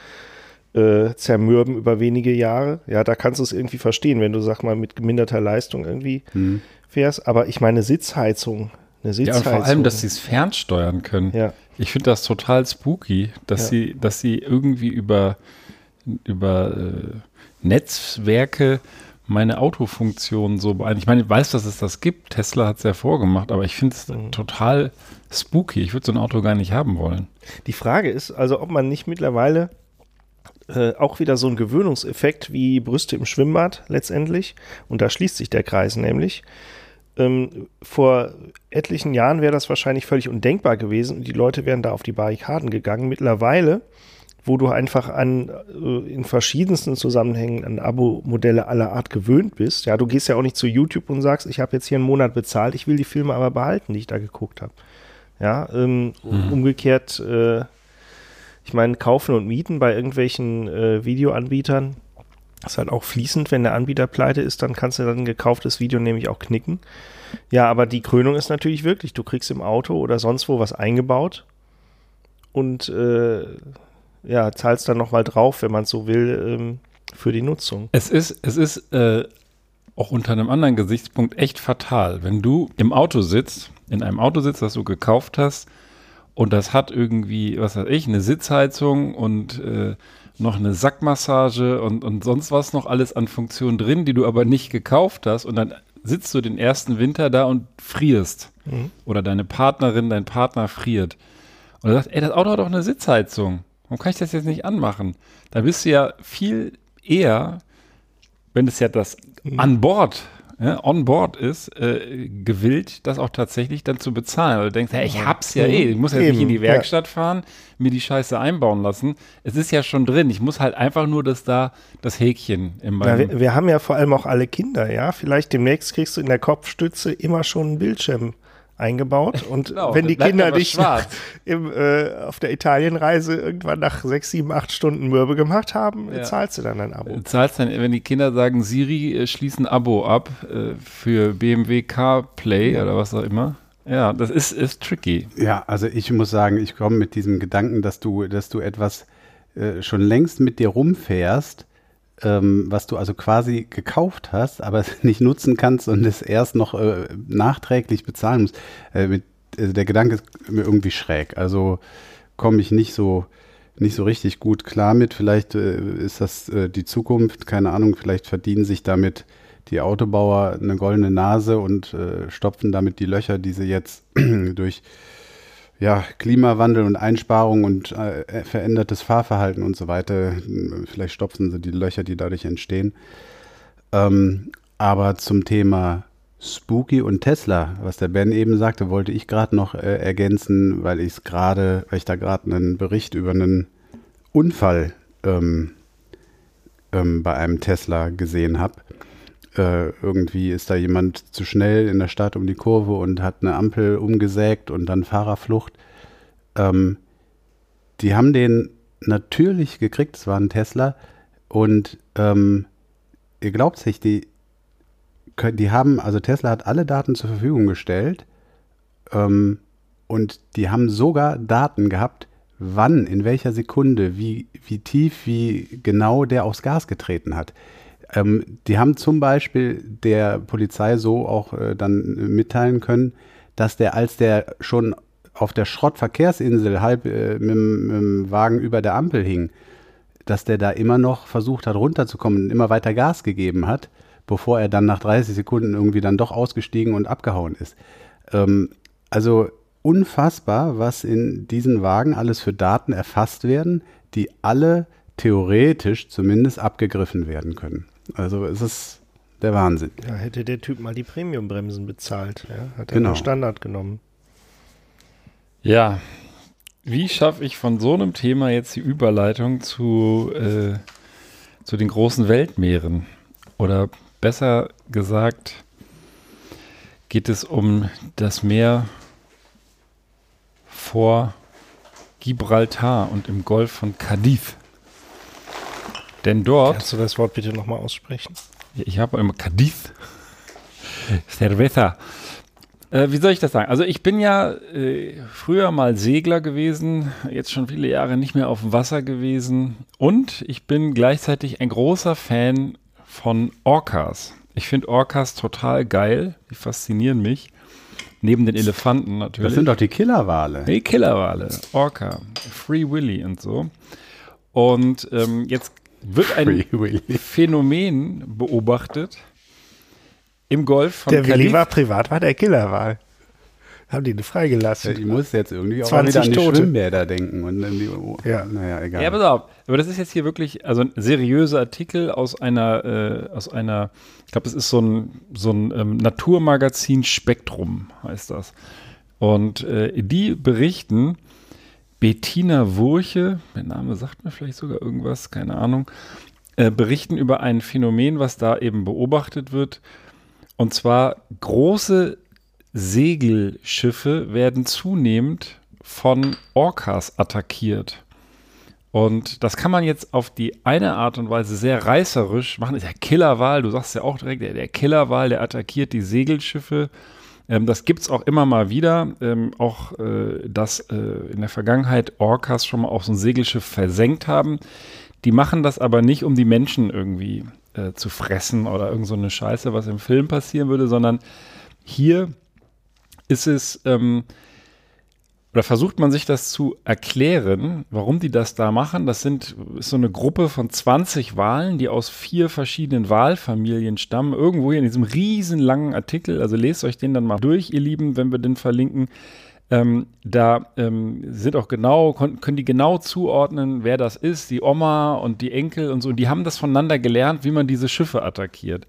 äh, zermürben über wenige Jahre. Ja, da kannst du es irgendwie verstehen, wenn du, sag mal, mit geminderter Leistung irgendwie mhm. fährst. Aber ich meine, Sitzheizung, eine Sitzheizung. Ja, und vor allem, dass sie es fernsteuern können. Ja. Ich finde das total spooky, dass ja. sie, dass sie irgendwie über, über äh, Netzwerke meine Autofunktion so beeinflussen. Ich meine, ich weiß, dass es das gibt. Tesla hat es ja vorgemacht, aber ich finde es mhm. total spooky. Ich würde so ein Auto gar nicht haben wollen. Die Frage ist also, ob man nicht mittlerweile äh, auch wieder so einen Gewöhnungseffekt wie Brüste im Schwimmbad letztendlich, und da schließt sich der Kreis nämlich. Ähm, vor etlichen Jahren wäre das wahrscheinlich völlig undenkbar gewesen und die Leute wären da auf die Barrikaden gegangen. Mittlerweile wo du einfach an äh, in verschiedensten Zusammenhängen an Abo-Modelle aller Art gewöhnt bist. Ja, du gehst ja auch nicht zu YouTube und sagst, ich habe jetzt hier einen Monat bezahlt, ich will die Filme aber behalten, die ich da geguckt habe. Ja, ähm, mhm. umgekehrt, äh, ich meine, kaufen und mieten bei irgendwelchen äh, Videoanbietern ist halt auch fließend, wenn der Anbieter pleite ist, dann kannst du dann ein gekauftes Video nämlich auch knicken. Ja, aber die Krönung ist natürlich wirklich, du kriegst im Auto oder sonst wo was eingebaut und äh, ja, zahlst dann nochmal drauf, wenn man so will, ähm, für die Nutzung. Es ist, es ist äh, auch unter einem anderen Gesichtspunkt echt fatal, wenn du im Auto sitzt, in einem Auto sitzt, das du gekauft hast, und das hat irgendwie, was weiß ich, eine Sitzheizung und äh, noch eine Sackmassage und, und sonst was noch alles an Funktionen drin, die du aber nicht gekauft hast. Und dann sitzt du den ersten Winter da und frierst. Mhm. Oder deine Partnerin, dein Partner friert. Und er sagt, ey, das Auto hat doch eine Sitzheizung. Warum kann ich das jetzt nicht anmachen? Da bist du ja viel eher, wenn es ja das mhm. an Bord, ja, on board ist, äh, gewillt, das auch tatsächlich dann zu bezahlen. Weil du denkst, hey, ich hab's ja eh, ich muss ja nicht in die Werkstatt fahren, mir die Scheiße einbauen lassen. Es ist ja schon drin. Ich muss halt einfach nur das da, das Häkchen im ja, wir, wir, haben ja vor allem auch alle Kinder, ja. Vielleicht demnächst kriegst du in der Kopfstütze immer schon einen Bildschirm eingebaut. <laughs> Und genau, wenn die Kinder dich <laughs> im, äh, auf der Italienreise irgendwann nach sechs, sieben, acht Stunden Mürbe gemacht haben, ja. zahlst du dann ein Abo. Zahlst dann, wenn die Kinder sagen, Siri, äh, schließ ein Abo ab äh, für BMW CarPlay ja. oder was auch immer. Ja, das ist, ist tricky. Ja, also ich muss sagen, ich komme mit diesem Gedanken, dass du, dass du etwas äh, schon längst mit dir rumfährst, ähm, was du also quasi gekauft hast, aber <laughs> nicht nutzen kannst und es erst noch äh, nachträglich bezahlen musst. Äh, mit, also der Gedanke ist mir irgendwie schräg. Also komme ich nicht so nicht so richtig gut klar mit. Vielleicht äh, ist das äh, die Zukunft, keine Ahnung. Vielleicht verdienen sich damit die Autobauer eine goldene Nase und äh, stopfen damit die Löcher, die sie jetzt <clears throat> durch ja, Klimawandel und Einsparung und äh, verändertes Fahrverhalten und so weiter. Vielleicht stopfen sie die Löcher, die dadurch entstehen. Ähm, aber zum Thema Spooky und Tesla, was der Ben eben sagte, wollte ich gerade noch äh, ergänzen, weil ich gerade, weil ich da gerade einen Bericht über einen Unfall ähm, ähm, bei einem Tesla gesehen habe. Äh, irgendwie ist da jemand zu schnell in der Stadt um die Kurve und hat eine Ampel umgesägt und dann Fahrerflucht. Ähm, die haben den natürlich gekriegt, es war ein Tesla und ähm, ihr glaubt es nicht, die die haben, also Tesla hat alle Daten zur Verfügung gestellt ähm, und die haben sogar Daten gehabt, wann, in welcher Sekunde, wie, wie tief, wie genau der aufs Gas getreten hat. Ähm, die haben zum Beispiel der Polizei so auch äh, dann mitteilen können, dass der, als der schon auf der Schrottverkehrsinsel halb äh, mit, mit dem Wagen über der Ampel hing, dass der da immer noch versucht hat runterzukommen und immer weiter Gas gegeben hat bevor er dann nach 30 Sekunden irgendwie dann doch ausgestiegen und abgehauen ist. Ähm, also unfassbar, was in diesen Wagen alles für Daten erfasst werden, die alle theoretisch zumindest abgegriffen werden können. Also es ist der Wahnsinn. Ja, hätte der Typ mal die Premiumbremsen bezahlt, ja, hat er Genau. den Standard genommen. Ja, wie schaffe ich von so einem Thema jetzt die Überleitung zu, äh, zu den großen Weltmeeren? Oder besser gesagt, geht es um das Meer vor Gibraltar und im Golf von Cadiz. Denn dort, Kannst du das Wort bitte nochmal aussprechen? ich habe immer Cadiz, Cerveza. Äh, wie soll ich das sagen? Also ich bin ja äh, früher mal Segler gewesen, jetzt schon viele Jahre nicht mehr auf dem Wasser gewesen und ich bin gleichzeitig ein großer Fan von Orcas. Ich finde Orcas total geil, die faszinieren mich. Neben den Elefanten natürlich. Das sind doch die Killerwale. Nee, Killerwale, Orca, Free Willy und so. Und ähm, jetzt wird ein. Phänomen beobachtet im Golf von Der Willi Cadiz. war privat, war der Killerwahl. Haben die ihn freigelassen. Ich muss jetzt irgendwie auch 20 wieder an die Tote. Schwimmbäder denken. Und an die, oh, Ja. Naja, egal. Ja, pass auf. Aber das ist jetzt hier wirklich, also ein seriöser Artikel aus einer, äh, aus einer, ich glaube, es ist so ein, so ein ähm, Naturmagazin Spektrum, heißt das. Und äh, die berichten, Bettina Wurche, der Name sagt mir vielleicht sogar irgendwas, keine Ahnung, äh, berichten über ein Phänomen, was da eben beobachtet wird. Und zwar große Segelschiffe werden zunehmend von Orcas attackiert. Und das kann man jetzt auf die eine Art und Weise sehr reißerisch machen. Das ist ja Killerwal, du sagst ja auch direkt, der, der Killerwal, der attackiert die Segelschiffe. Ähm, das gibt es auch immer mal wieder. Ähm, auch, äh, dass äh, in der Vergangenheit Orcas schon mal auch so ein Segelschiff versenkt haben. Die machen das aber nicht, um die Menschen irgendwie äh, zu fressen oder irgend so eine Scheiße, was im Film passieren würde, sondern hier ist es, ähm, oder versucht man sich das zu erklären, warum die das da machen. Das sind ist so eine Gruppe von 20 Walen, die aus vier verschiedenen Walfamilien stammen. Irgendwo hier in diesem riesen langen Artikel, also lest euch den dann mal durch, ihr Lieben, wenn wir den verlinken. Ähm, da ähm, sind auch genau, können die genau zuordnen, wer das ist, die Oma und die Enkel und so. Und die haben das voneinander gelernt, wie man diese Schiffe attackiert.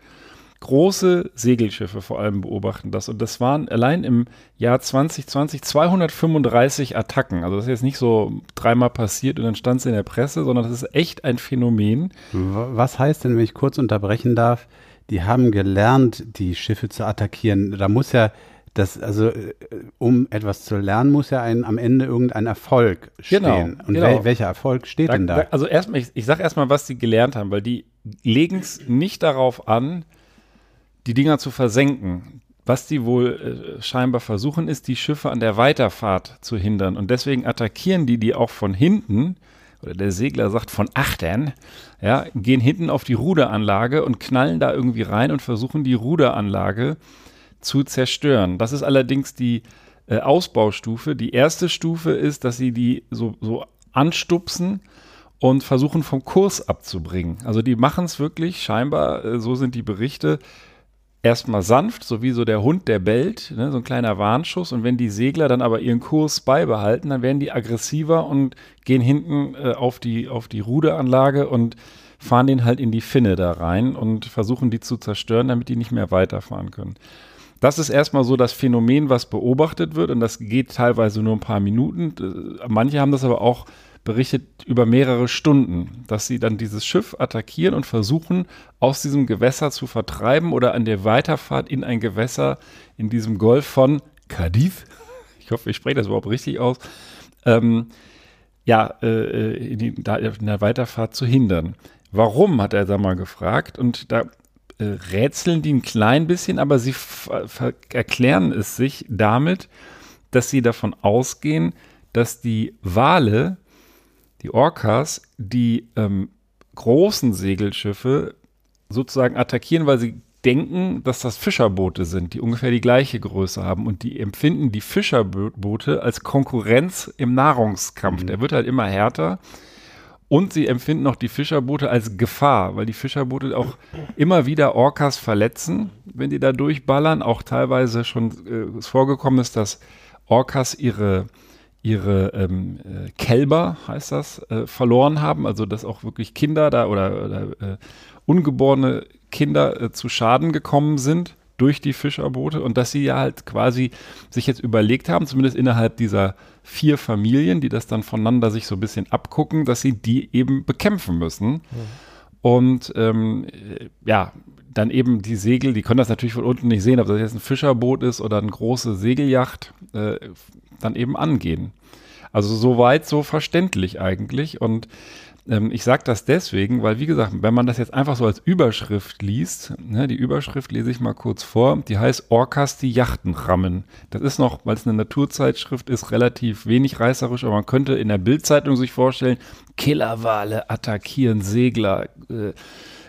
Große Segelschiffe vor allem beobachten das. Und das waren allein im Jahr 2020 235 Attacken. Also das ist jetzt nicht so dreimal passiert und dann stand es in der Presse, sondern das ist echt ein Phänomen. Was heißt denn, wenn ich kurz unterbrechen darf, die haben gelernt, die Schiffe zu attackieren? Da muss ja das, also äh, um etwas zu lernen, muss ja ein, am Ende irgendein Erfolg stehen. Genau, Und genau. wel, welcher Erfolg steht denn da? also erstmal, ich, ich sage erstmal, was die gelernt haben, weil die legen es nicht darauf an, die Dinger zu versenken. Was die wohl äh, scheinbar versuchen, ist, die Schiffe an der Weiterfahrt zu hindern. Und deswegen attackieren die die auch von hinten, oder der Segler sagt von achtern, ja, gehen hinten auf die Ruderanlage und knallen da irgendwie rein und versuchen die Ruderanlage zu zerstören. Das ist allerdings die äh, Ausbaustufe. Die erste Stufe ist, dass sie die so, so anstupsen und versuchen vom Kurs abzubringen. Also die machen es wirklich scheinbar, äh, so sind die Berichte, erstmal sanft, so wie so der Hund, der bellt, ne, so ein kleiner Warnschuss. Und wenn die Segler dann aber ihren Kurs beibehalten, dann werden die aggressiver und gehen hinten äh, auf, die, auf die Ruderanlage und fahren den halt in die Finne da rein und versuchen die zu zerstören, damit die nicht mehr weiterfahren können. Das ist erstmal so das Phänomen, was beobachtet wird und das geht teilweise nur ein paar Minuten. Äh, manche haben das aber auch berichtet über mehrere Stunden, dass sie dann dieses Schiff attackieren und versuchen, aus diesem Gewässer zu vertreiben oder an der Weiterfahrt in ein Gewässer in diesem Golf von Cadiz, <laughs> ich hoffe, ich spreche das überhaupt richtig aus, ähm, ja, äh, äh in, die, in der Weiterfahrt zu hindern. Warum, hat er da mal gefragt. Und da äh, rätseln die ein klein bisschen, aber sie erklären es sich damit, dass sie davon ausgehen, dass die Wale, die Orcas, die ähm, großen Segelschiffe sozusagen attackieren, weil sie denken, dass das Fischerboote sind, die ungefähr die gleiche Größe haben. Und die empfinden die Fischerboote als Konkurrenz im Nahrungskampf. Mhm. Der wird halt immer härter. Und sie empfinden auch die Fischerboote als Gefahr, weil die Fischerboote auch immer wieder Orcas verletzen, wenn die da durchballern. Auch teilweise schon äh, vorgekommen ist, dass Orcas ihre, ihre ähm, äh, Kälber, heißt das, äh, verloren haben. Also dass auch wirklich Kinder da oder, oder äh, ungeborene Kinder äh, zu Schaden gekommen sind durch die Fischerboote und dass sie ja halt quasi sich jetzt überlegt haben, zumindest innerhalb dieser vier Familien, die das dann voneinander sich so ein bisschen abgucken, dass sie die eben bekämpfen müssen. Mhm. Und ähm, ja, dann eben die Segel, die können das natürlich von unten nicht sehen, ob das jetzt ein Fischerboot ist oder eine große Segelyacht, äh, dann eben angehen. Also soweit so verständlich eigentlich. Und ähm, ich sage das deswegen, weil, wie gesagt, wenn man das jetzt einfach so als Überschrift liest, ne, die Überschrift lese ich mal kurz vor, die heißt Orcas die Yachten rammen. Das ist noch, weil es eine Naturzeitschrift ist, relativ wenig reißerisch, aber man könnte in der Bildzeitung sich vorstellen, Killerwale attackieren Segler, äh,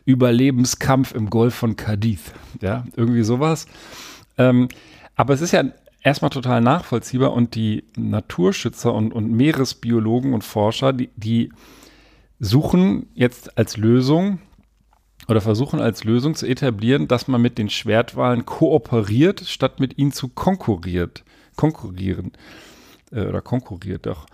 Überlebenskampf im Golf von Cadiz. Ja, irgendwie sowas. Ähm, aber es ist ja erstmal total nachvollziehbar und die Naturschützer und, und Meeresbiologen und Forscher, die, die suchen jetzt als Lösung oder versuchen als Lösung zu etablieren, dass man mit den Schwertwahlen kooperiert, statt mit ihnen zu konkurriert, konkurrieren äh, oder konkurriert doch.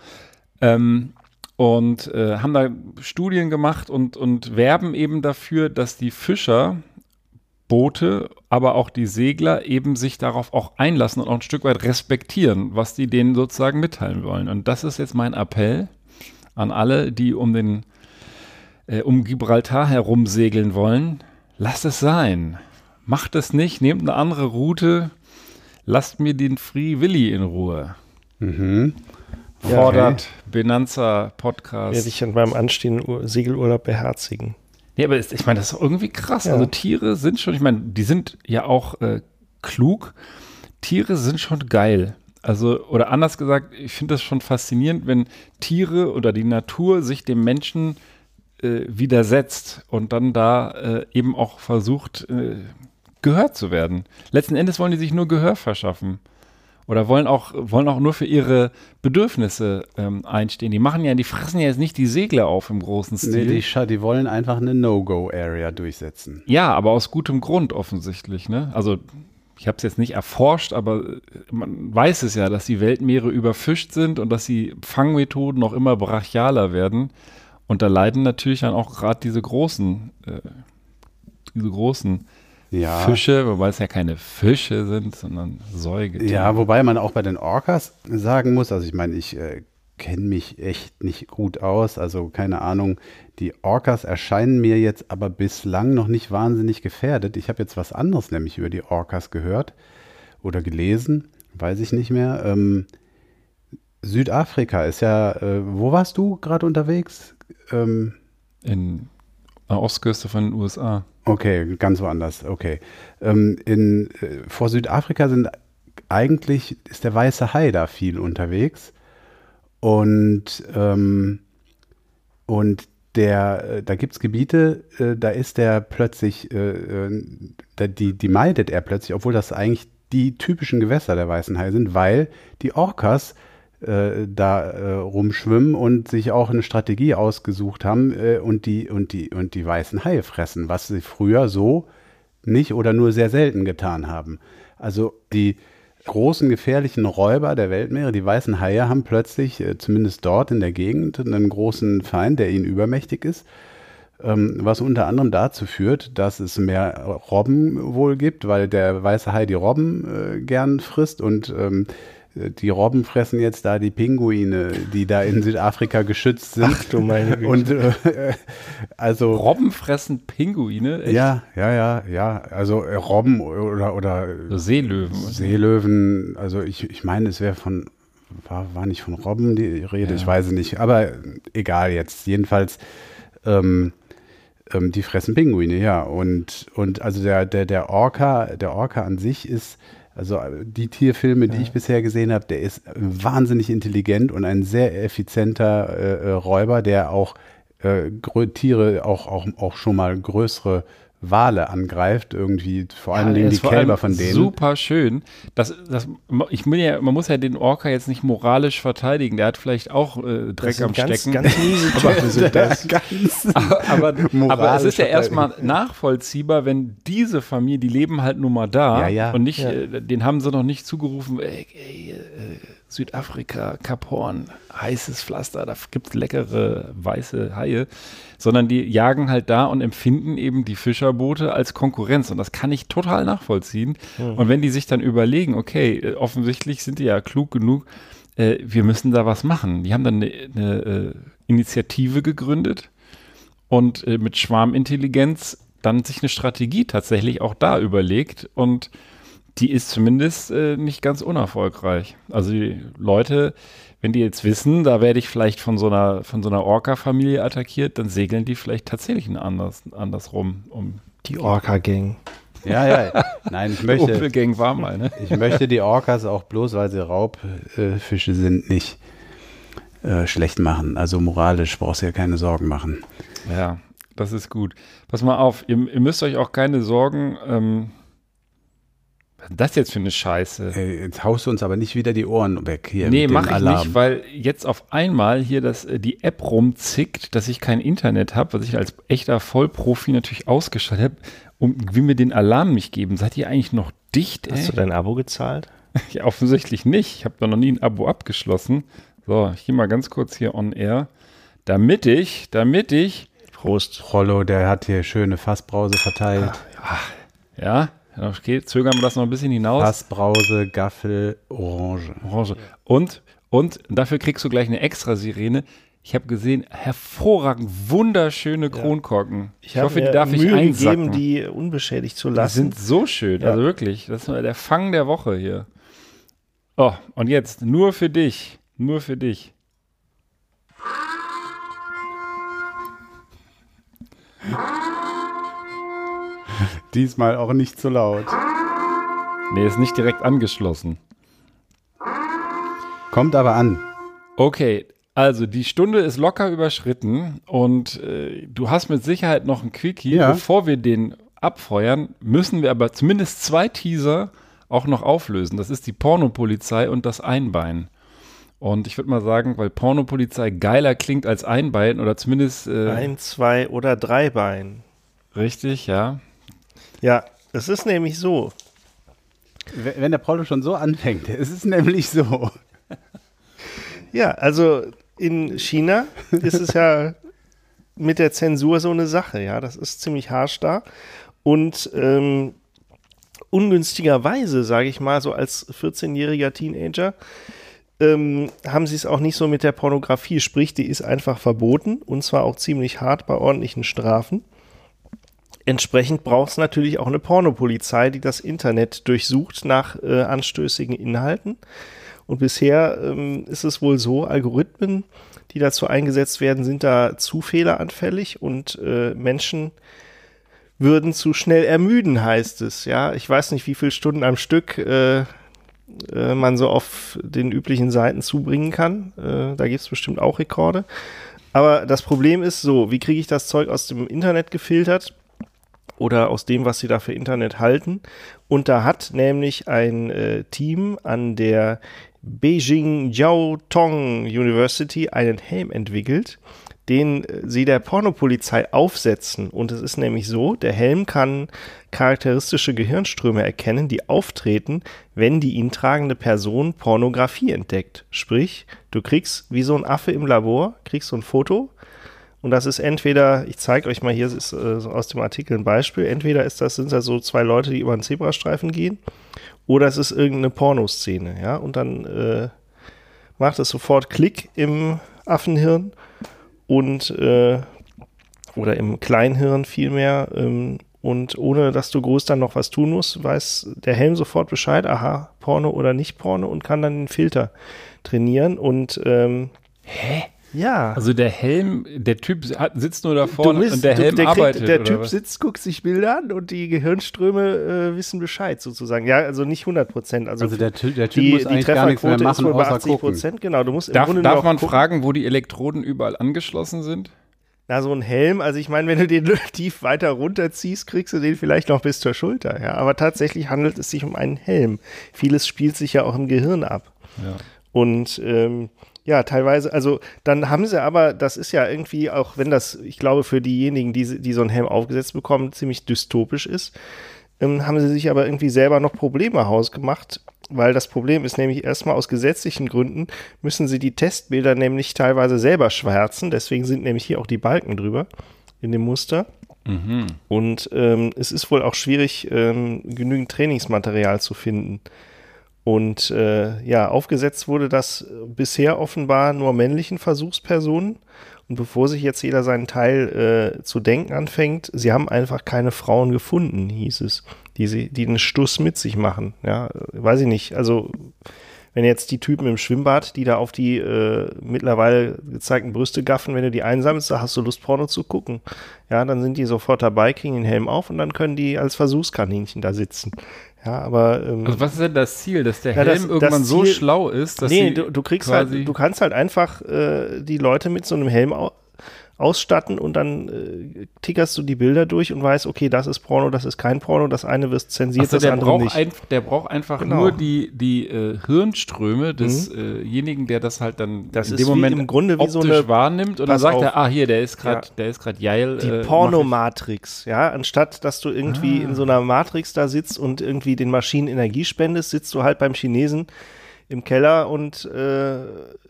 Ähm, und äh, haben da Studien gemacht und, und werben eben dafür, dass die Fischer Boote, aber auch die Segler eben sich darauf auch einlassen und auch ein Stück weit respektieren, was die denen sozusagen mitteilen wollen. Und das ist jetzt mein Appell an alle, die um den äh, um Gibraltar herum segeln wollen, lasst es sein. Macht es nicht, nehmt eine andere Route, lasst mir den Free Willy in Ruhe. Mhm. Fordert ja, Benanza Podcast. Werde ich an meinem anstehenden Segelurlaub beherzigen. Nee, aber ich meine, das ist irgendwie krass. Ja. Also Tiere sind schon, ich meine, die sind ja auch äh, klug. Tiere sind schon geil. Also, oder anders gesagt, ich finde das schon faszinierend, wenn Tiere oder die Natur sich dem Menschen äh, widersetzt und dann da äh, eben auch versucht, äh, gehört zu werden. Letzten Endes wollen die sich nur Gehör verschaffen. Oder wollen auch, wollen auch nur für ihre Bedürfnisse ähm, einstehen. Die machen ja, die fressen ja jetzt nicht die Segler auf im großen Stil. Nee, die, die wollen einfach eine No-Go-Area durchsetzen. Ja, aber aus gutem Grund offensichtlich. Ne? Also ich habe es jetzt nicht erforscht, aber äh, man weiß es ja, dass die Weltmeere überfischt sind und dass die Fangmethoden noch immer brachialer werden. Und da leiden natürlich dann auch gerade diese großen, äh, diese großen ja. Fische, wobei es ja keine Fische sind, sondern Säugetiere. Ja, wobei man auch bei den Orcas sagen muss, also ich meine, ich äh, kenne mich echt nicht gut aus, also keine Ahnung. Die Orcas erscheinen mir jetzt aber bislang noch nicht wahnsinnig gefährdet. Ich habe jetzt was anderes nämlich über die Orcas gehört oder gelesen, weiß ich nicht mehr. Ähm, Südafrika ist ja, äh, wo warst du gerade unterwegs? Ähm, in der Ostküste von den USA. Okay, ganz woanders. Okay. Ähm, in, äh, vor Südafrika sind eigentlich ist der weiße Hai da viel unterwegs und ähm, und der, äh, da gibt es Gebiete, äh, da ist der plötzlich, äh, äh, da, die, die meidet er plötzlich, obwohl das eigentlich die typischen Gewässer der weißen Hai sind, weil die Orcas äh, da äh, rumschwimmen und sich auch eine Strategie ausgesucht haben äh, und, die, und, die, und die weißen Haie fressen, was sie früher so nicht oder nur sehr selten getan haben. Also die großen gefährlichen Räuber der Weltmeere, die weißen Haie, haben plötzlich, äh, zumindest dort in der Gegend, einen großen Feind, der ihnen übermächtig ist. ähm, was unter anderem dazu führt, dass es mehr Robben wohl gibt, weil der weiße Hai die Robben äh, gern frisst und ähm, die Robben fressen jetzt da die Pinguine, die da in Südafrika geschützt sind. Ach du meine <laughs> Güte. Und äh, also Robben fressen Pinguine? Echt? Ja, ja, ja, ja. Also äh, Robben oder oder so Seelöwen. Seelöwen. Also ich, ich meine, es wäre von war, war nicht von Robben die Rede, ja. ich weiß es nicht. Aber egal jetzt. Jedenfalls ähm, ähm, die fressen Pinguine, ja. Und und also der der der Orca, der Orca an sich ist also äh, die Tierfilme, die ja. ich bisher gesehen habe, der ist wahnsinnig intelligent und ein sehr effizienter äh, äh Räuber, der auch äh, Tiere, auch, auch, auch schon mal größere Wale angreift, irgendwie vor allem ja, die Kälber von denen. Super schön. Das, das, ich bin ja, man muss ja den Orca jetzt nicht moralisch verteidigen. Der hat vielleicht auch äh, Dreck am ganz, Stecken. Ganz miese <laughs> Typen sind das. <laughs> aber, aber, aber, es ist ja erstmal nachvollziehbar, wenn diese Familie, die leben halt nur mal da ja, ja. und nicht, äh, den haben sie noch nicht zugerufen, ey, ey, äh, Südafrika, Kap Horn, heißes Pflaster, da gibt es leckere weiße Haie, sondern die jagen halt da und empfinden eben die Fischerboote als Konkurrenz und das kann ich total nachvollziehen. Mhm. Und wenn die sich dann überlegen, okay, äh, offensichtlich sind die ja klug genug, äh, wir müssen da was machen. Die haben dann eine, eine äh, Initiative gegründet und äh, mit Schwarmintelligenz dann sich eine Strategie tatsächlich auch da überlegt und die ist zumindest äh, nicht ganz unerfolgreich. Also die Leute, wenn die jetzt wissen, da werde ich vielleicht von so einer, von so einer Orca-Familie attackiert, dann segeln die vielleicht tatsächlich ein anders, andersrum. Um die Orca-Gang. Ja, ja. Nein, ich <laughs> möchte. Gang war meine. Ich möchte die Orcas auch bloß, weil sie Raubfische äh, sind, nicht äh, schlecht machen. Also moralisch brauchst du ja keine Sorgen machen. Ja, das ist gut. Pass mal auf, ihr, ihr müsst euch auch keine Sorgen ähm, was ist das jetzt für eine Scheiße? Hey, jetzt haust du uns aber nicht wieder die Ohren weg hier. Nee, mach ich Alarm. nicht, weil jetzt auf einmal hier das, äh, die App rumzickt, dass ich kein Internet habe, was ich als echter Vollprofi natürlich ausgeschaltet habe, und will mir den Alarm nicht geben. Seid ihr eigentlich noch dicht? Hast ey? du dein Abo gezahlt? <laughs> ja, offensichtlich nicht. Ich habe doch noch nie ein Abo abgeschlossen. So, ich gehe mal ganz kurz hier on air. Damit ich, damit ich. Prost. Rollo, der hat hier schöne Fassbrause verteilt. Ach, ja, Okay, zögern wir das noch ein bisschen hinaus. Passbrause, Gaffel, Orange. Orange. Und, und dafür kriegst du gleich eine extra Sirene. Ich habe gesehen, hervorragend, wunderschöne Kronkorken. Ich, ich hoffe, die darf Mühe ich einsacken. gegeben, die unbeschädigt zu lassen. Die sind so schön, ja. also wirklich. Das ist der Fang der Woche hier. Oh, und jetzt nur für dich, nur für dich. <laughs> Diesmal auch nicht zu laut. Nee, ist nicht direkt angeschlossen. Kommt aber an. Okay, also die Stunde ist locker überschritten und äh, du hast mit Sicherheit noch einen Quickie. Ja. Bevor wir den abfeuern, müssen wir aber zumindest zwei Teaser auch noch auflösen. Das ist die Pornopolizei und das Einbein. Und ich würde mal sagen, weil Pornopolizei geiler klingt als Einbein oder zumindest. Äh, Ein, zwei oder drei Bein. Richtig, ja. Ja, es ist nämlich so. Wenn der Porno schon so anfängt, es ist nämlich so. Ja, also in China ist es ja mit der Zensur so eine Sache, ja. Das ist ziemlich harsch da. Und ähm, ungünstigerweise, sage ich mal, so als 14-jähriger Teenager, ähm, haben sie es auch nicht so mit der Pornografie. Sprich, die ist einfach verboten und zwar auch ziemlich hart bei ordentlichen Strafen. Entsprechend braucht es natürlich auch eine Pornopolizei, die das Internet durchsucht nach äh, anstößigen Inhalten. Und bisher ähm, ist es wohl so, Algorithmen, die dazu eingesetzt werden, sind da zu fehleranfällig und äh, Menschen würden zu schnell ermüden, heißt es. Ja, ich weiß nicht, wie viele Stunden am Stück äh, äh, man so auf den üblichen Seiten zubringen kann. Äh, da gibt es bestimmt auch Rekorde. Aber das Problem ist so, wie kriege ich das Zeug aus dem Internet gefiltert? Oder aus dem, was sie da für Internet halten. Und da hat nämlich ein äh, Team an der Beijing Jiao Tong University einen Helm entwickelt, den äh, sie der Pornopolizei aufsetzen. Und es ist nämlich so, der Helm kann charakteristische Gehirnströme erkennen, die auftreten, wenn die ihn tragende Person Pornografie entdeckt. Sprich, du kriegst wie so ein Affe im Labor, kriegst so ein Foto Und das ist entweder, ich zeige euch mal hier, ist äh, aus dem Artikel ein Beispiel, entweder ist das, sind das so zwei Leute, die über einen Zebrastreifen gehen, oder es ist irgendeine Pornoszene, ja, und dann äh, macht es sofort Klick im Affenhirn und äh, oder im Kleinhirn vielmehr ähm, und ohne dass du groß dann noch was tun musst, weiß der Helm sofort Bescheid, aha, Porno oder nicht Porno und kann dann den Filter trainieren und ähm, Hä? Ja. Also der Helm, der Typ sitzt nur da vorne bist- und der du- Helm der kriegt- arbeitet. Der Typ was? sitzt, guckt sich Bilder an und die Gehirnströme äh, wissen Bescheid sozusagen. Ja, also nicht 100 Prozent. Also, Also der, der Typ die, muss die eigentlich gar nichts mehr Trefferquote ist machen, außer 80 gucken. Prozent. Genau, du musst Darf, darf man gucken. fragen, wo die Elektroden überall angeschlossen sind? Na, so ein Helm, also ich meine, wenn du den <laughs> tief weiter runterziehst, kriegst du den vielleicht noch bis zur Schulter. Ja, aber tatsächlich handelt es sich um einen Helm. Vieles spielt sich ja auch im Gehirn ab. Ja. Und ähm, ja, teilweise, also dann haben sie aber, das ist ja irgendwie, auch wenn das, ich glaube, für diejenigen, die, die so einen Helm aufgesetzt bekommen, ziemlich dystopisch ist, ähm, haben sie sich aber irgendwie selber noch Probleme hausgemacht, weil das Problem ist nämlich erstmal aus gesetzlichen Gründen müssen sie die Testbilder nämlich teilweise selber schwärzen, deswegen sind nämlich hier auch die Balken drüber in dem Muster. Und ähm, es ist wohl auch schwierig, ähm, genügend Trainingsmaterial zu finden. Und äh, ja, aufgesetzt wurde das bisher offenbar nur männlichen Versuchspersonen. Und bevor sich jetzt jeder seinen Teil äh, zu denken anfängt, sie haben einfach keine Frauen gefunden, hieß es, die, sie, die den Stuss mit sich machen. Ja, weiß ich nicht. Also, wenn jetzt die Typen im Schwimmbad, die da auf die äh, mittlerweile gezeigten Brüste gaffen, wenn du die einsammelst, da hast du Lust, Porno zu gucken. Ja, dann sind die sofort dabei, kriegen den Helm auf und dann können die als Versuchskaninchen da sitzen. Ja, aber ähm, Also was ist denn das Ziel, dass der Ja, Helm das- irgendwann das so Ziel- schlau ist, dass nee, du, du kriegst halt, du kannst halt einfach äh, die Leute mit so einem Helm ausstatten und dann äh, tickerst du die Bilder durch und weißt, okay, das ist Porno, das ist kein Porno, das eine wird zensiert, Achso, das der, andere braucht nicht. ein, der braucht einfach Genau. Mhm. nur die, die äh, Hirnströme desjenigen, der das halt dann Das in dem wie Moment im Grunde wie so eine- wahrnimmt und dann sagt auf. er, ah hier, der ist gerade, Ja. der ist gerade geil. die äh, Pornomatrix, ja, anstatt dass du irgendwie Ah. in so einer Matrix da sitzt und irgendwie den Maschinen Energie spendest, sitzt du halt beim Chinesen im Keller und äh,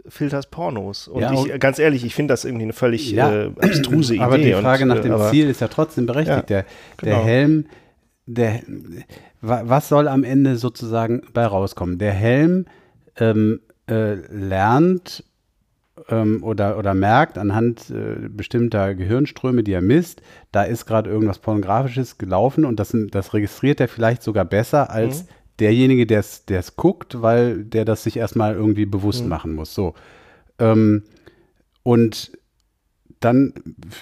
filterst Pornos. Und Ja, ich, und- ganz ehrlich, ich finde das irgendwie eine völlig Ja, äh, abstruse <clears throat> Idee. Aber die Frage und, nach äh, dem Ziel ist ja trotzdem berechtigt. Ja, der, genau. der Helm, der, wa- was soll am Ende sozusagen bei rauskommen? Der Helm ähm, äh, lernt ähm, oder, oder merkt anhand äh, bestimmter Gehirnströme, die er misst, da ist gerade irgendwas Pornografisches gelaufen und das, das registriert er vielleicht sogar besser als Mhm. Derjenige, der es guckt, weil der das sich erstmal irgendwie bewusst Mhm. machen muss. So. Ähm, und dann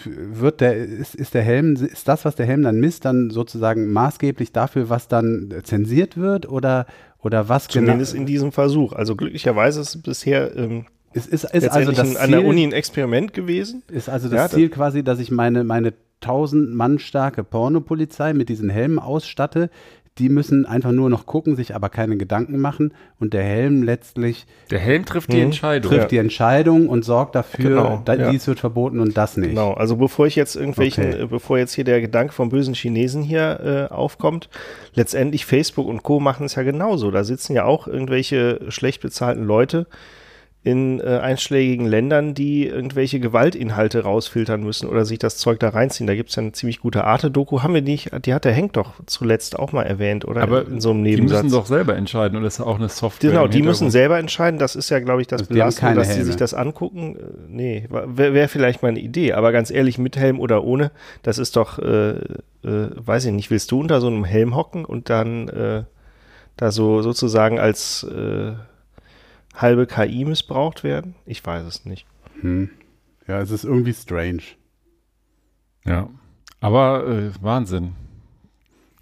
wird der, ist, ist der Helm, ist das, was der Helm dann misst, dann sozusagen maßgeblich dafür, was dann zensiert wird oder, oder was Zumindest genau? in diesem Versuch. Also glücklicherweise ist es bisher ähm, ist, ist, ist also das ein- an der Ziel- Uni ein Experiment gewesen. Ist also das Ja, das- Ziel quasi, dass ich meine, meine 1000 Mann starke Pornopolizei mit diesen Helmen ausstatte. Die müssen einfach nur noch gucken, sich aber keine Gedanken machen und der Helm letztlich Der Helm trifft die Mhm. Entscheidung. trifft Ja. die Entscheidung und sorgt dafür, Genau, da, ja. dies wird verboten und das nicht. Genau, also bevor ich jetzt irgendwelchen, Okay. bevor jetzt hier der Gedanke vom bösen Chinesen hier äh, aufkommt, letztendlich Facebook und Co. machen es ja genauso. Da sitzen ja auch irgendwelche schlecht bezahlten Leute in äh, einschlägigen Ländern, die irgendwelche Gewaltinhalte rausfiltern müssen oder sich das Zeug da reinziehen. Da gibt es ja eine ziemlich gute Arte-Doku. Haben wir nicht, die hat der Henk doch zuletzt auch mal erwähnt, oder? Aber in so einem die Nebensatz. müssen doch selber entscheiden und das ist auch eine Software. Genau, die müssen selber entscheiden. Das ist ja, glaube ich, das Also die Belastende, dass sie sich das angucken. Äh, Nee, wäre wär vielleicht mal eine Idee. Aber ganz ehrlich, mit Helm oder ohne, das ist doch, äh, äh, weiß ich nicht, willst du unter so einem Helm hocken und dann äh, da so sozusagen als äh, halbe KI missbraucht werden? Ich weiß es nicht. Hm. Ja, es ist irgendwie strange. Ja. Aber äh, Wahnsinn.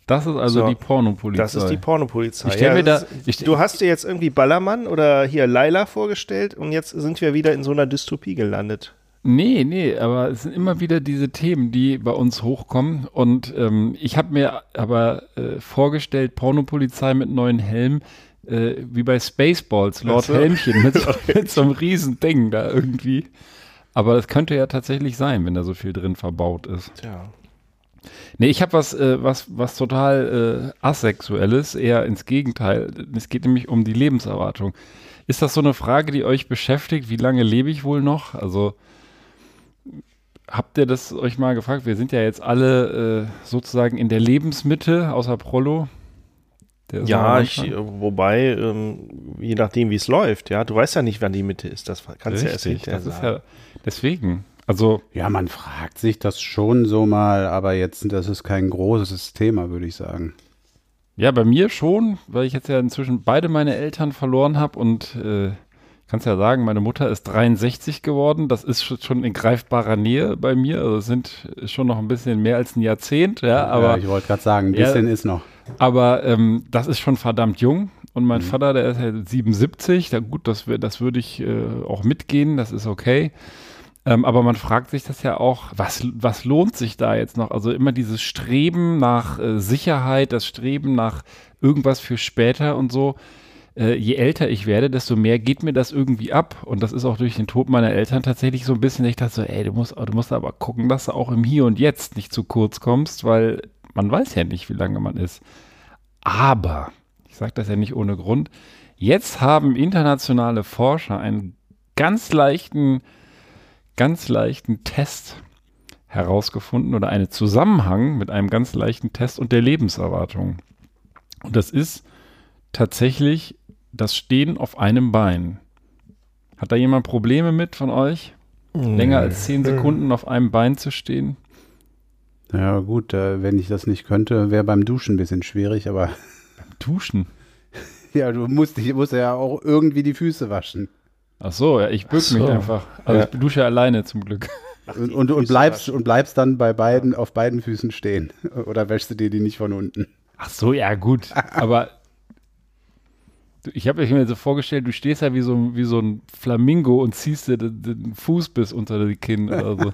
Das ist also So, die Pornopolizei. Das ist die Pornopolizei. Ich stell mir da- ich- du hast dir jetzt irgendwie Ballermann oder hier Laila vorgestellt und jetzt sind wir wieder in so einer Dystopie gelandet. Nee, nee, aber es sind immer wieder diese Themen, die bei uns hochkommen. Und ähm, ich habe mir aber äh, vorgestellt, Pornopolizei mit neuen Helmen, äh, wie bei Spaceballs, Lord Ach so. Helmchen, mit, so, <laughs> mit so einem riesen Ding da irgendwie. Aber das könnte ja tatsächlich sein, wenn da so viel drin verbaut ist. Tja. Nee, ich habe was, äh, was, was total äh, asexuelles, eher ins Gegenteil. Es geht nämlich um die Lebenserwartung. Ist das so eine Frage, die euch beschäftigt? Wie lange lebe ich wohl noch? Also habt ihr das euch mal gefragt? Wir sind ja jetzt alle äh, sozusagen in der Lebensmitte, außer Prollo. Der ja, ich, wobei, ähm, je nachdem, wie es läuft, ja, du weißt ja nicht, wann die Mitte ist. Das kannst du ja erst hinterher das sagen. Ist ja, deswegen. Also. Ja, man fragt sich das schon so mal, aber jetzt, das ist kein großes Thema, würde ich sagen. Ja, bei mir schon, weil ich jetzt ja inzwischen beide meine Eltern verloren habe und äh, kannst ja sagen, meine Mutter ist 63 geworden. Das ist schon in greifbarer Nähe bei mir. Also es sind schon noch ein bisschen mehr als ein Jahrzehnt. Ja, aber ja, ich wollte gerade sagen, ein bisschen ja, ist noch. Aber ähm, das ist schon verdammt jung. Und mein mhm. Vater, der ist ja 77. Da gut, das, das würde ich äh, auch mitgehen. Das ist okay. Ähm, aber man fragt sich das ja auch, was, was lohnt sich da jetzt noch? Also immer dieses Streben nach äh, Sicherheit, das Streben nach irgendwas für später und so äh, je älter ich werde, desto mehr geht mir das irgendwie ab. Und das ist auch durch den Tod meiner Eltern tatsächlich so ein bisschen, ich dachte so, ey, du musst, du musst aber gucken, dass du auch im Hier und Jetzt nicht zu kurz kommst, weil man weiß ja nicht, wie lange man ist. Aber, ich sage das ja nicht ohne Grund, jetzt haben internationale Forscher einen ganz leichten, ganz leichten Test herausgefunden oder einen Zusammenhang mit einem ganz leichten Test und der Lebenserwartung. Und das ist tatsächlich das Stehen auf einem Bein. Hat da jemand Probleme mit von euch? Länger als zehn Sekunden auf einem Bein zu stehen? Ja, gut, äh, wenn ich das nicht könnte, wäre beim Duschen ein bisschen schwierig, aber. <laughs> Beim Duschen? ja, du musst, ich muss ja auch irgendwie die Füße waschen. Ach so, ja, ich bück so. mich einfach. Also ja. ich dusche alleine zum Glück. Ach, und, und, und, bleibst, und bleibst dann bei beiden, auf beiden Füßen stehen. <laughs> Oder wäschst du dir die nicht von unten? Ach so, ja, gut. Aber ich habe mir so vorgestellt, du stehst ja wie so, wie so ein Flamingo und ziehst dir den, den Fuß bis unter die Kinn oder so.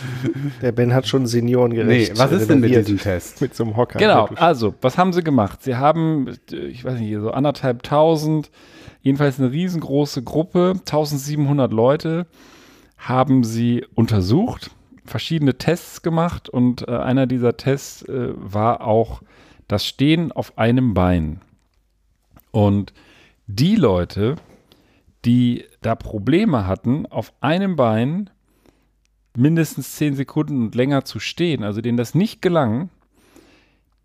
<laughs> Der Ben hat schon seniorengerecht. Nee, was ist denn mit diesem Test? Mit so einem Hocker. Genau, also, was haben sie gemacht? Sie haben, ich weiß nicht, so anderthalb tausend, jedenfalls eine riesengroße Gruppe, 1700 Leute, haben sie untersucht, verschiedene Tests gemacht und äh, einer dieser Tests äh, war auch das Stehen auf einem Bein. Und die Leute, die da Probleme hatten, auf einem Bein mindestens zehn Sekunden und länger zu stehen, also denen das nicht gelang,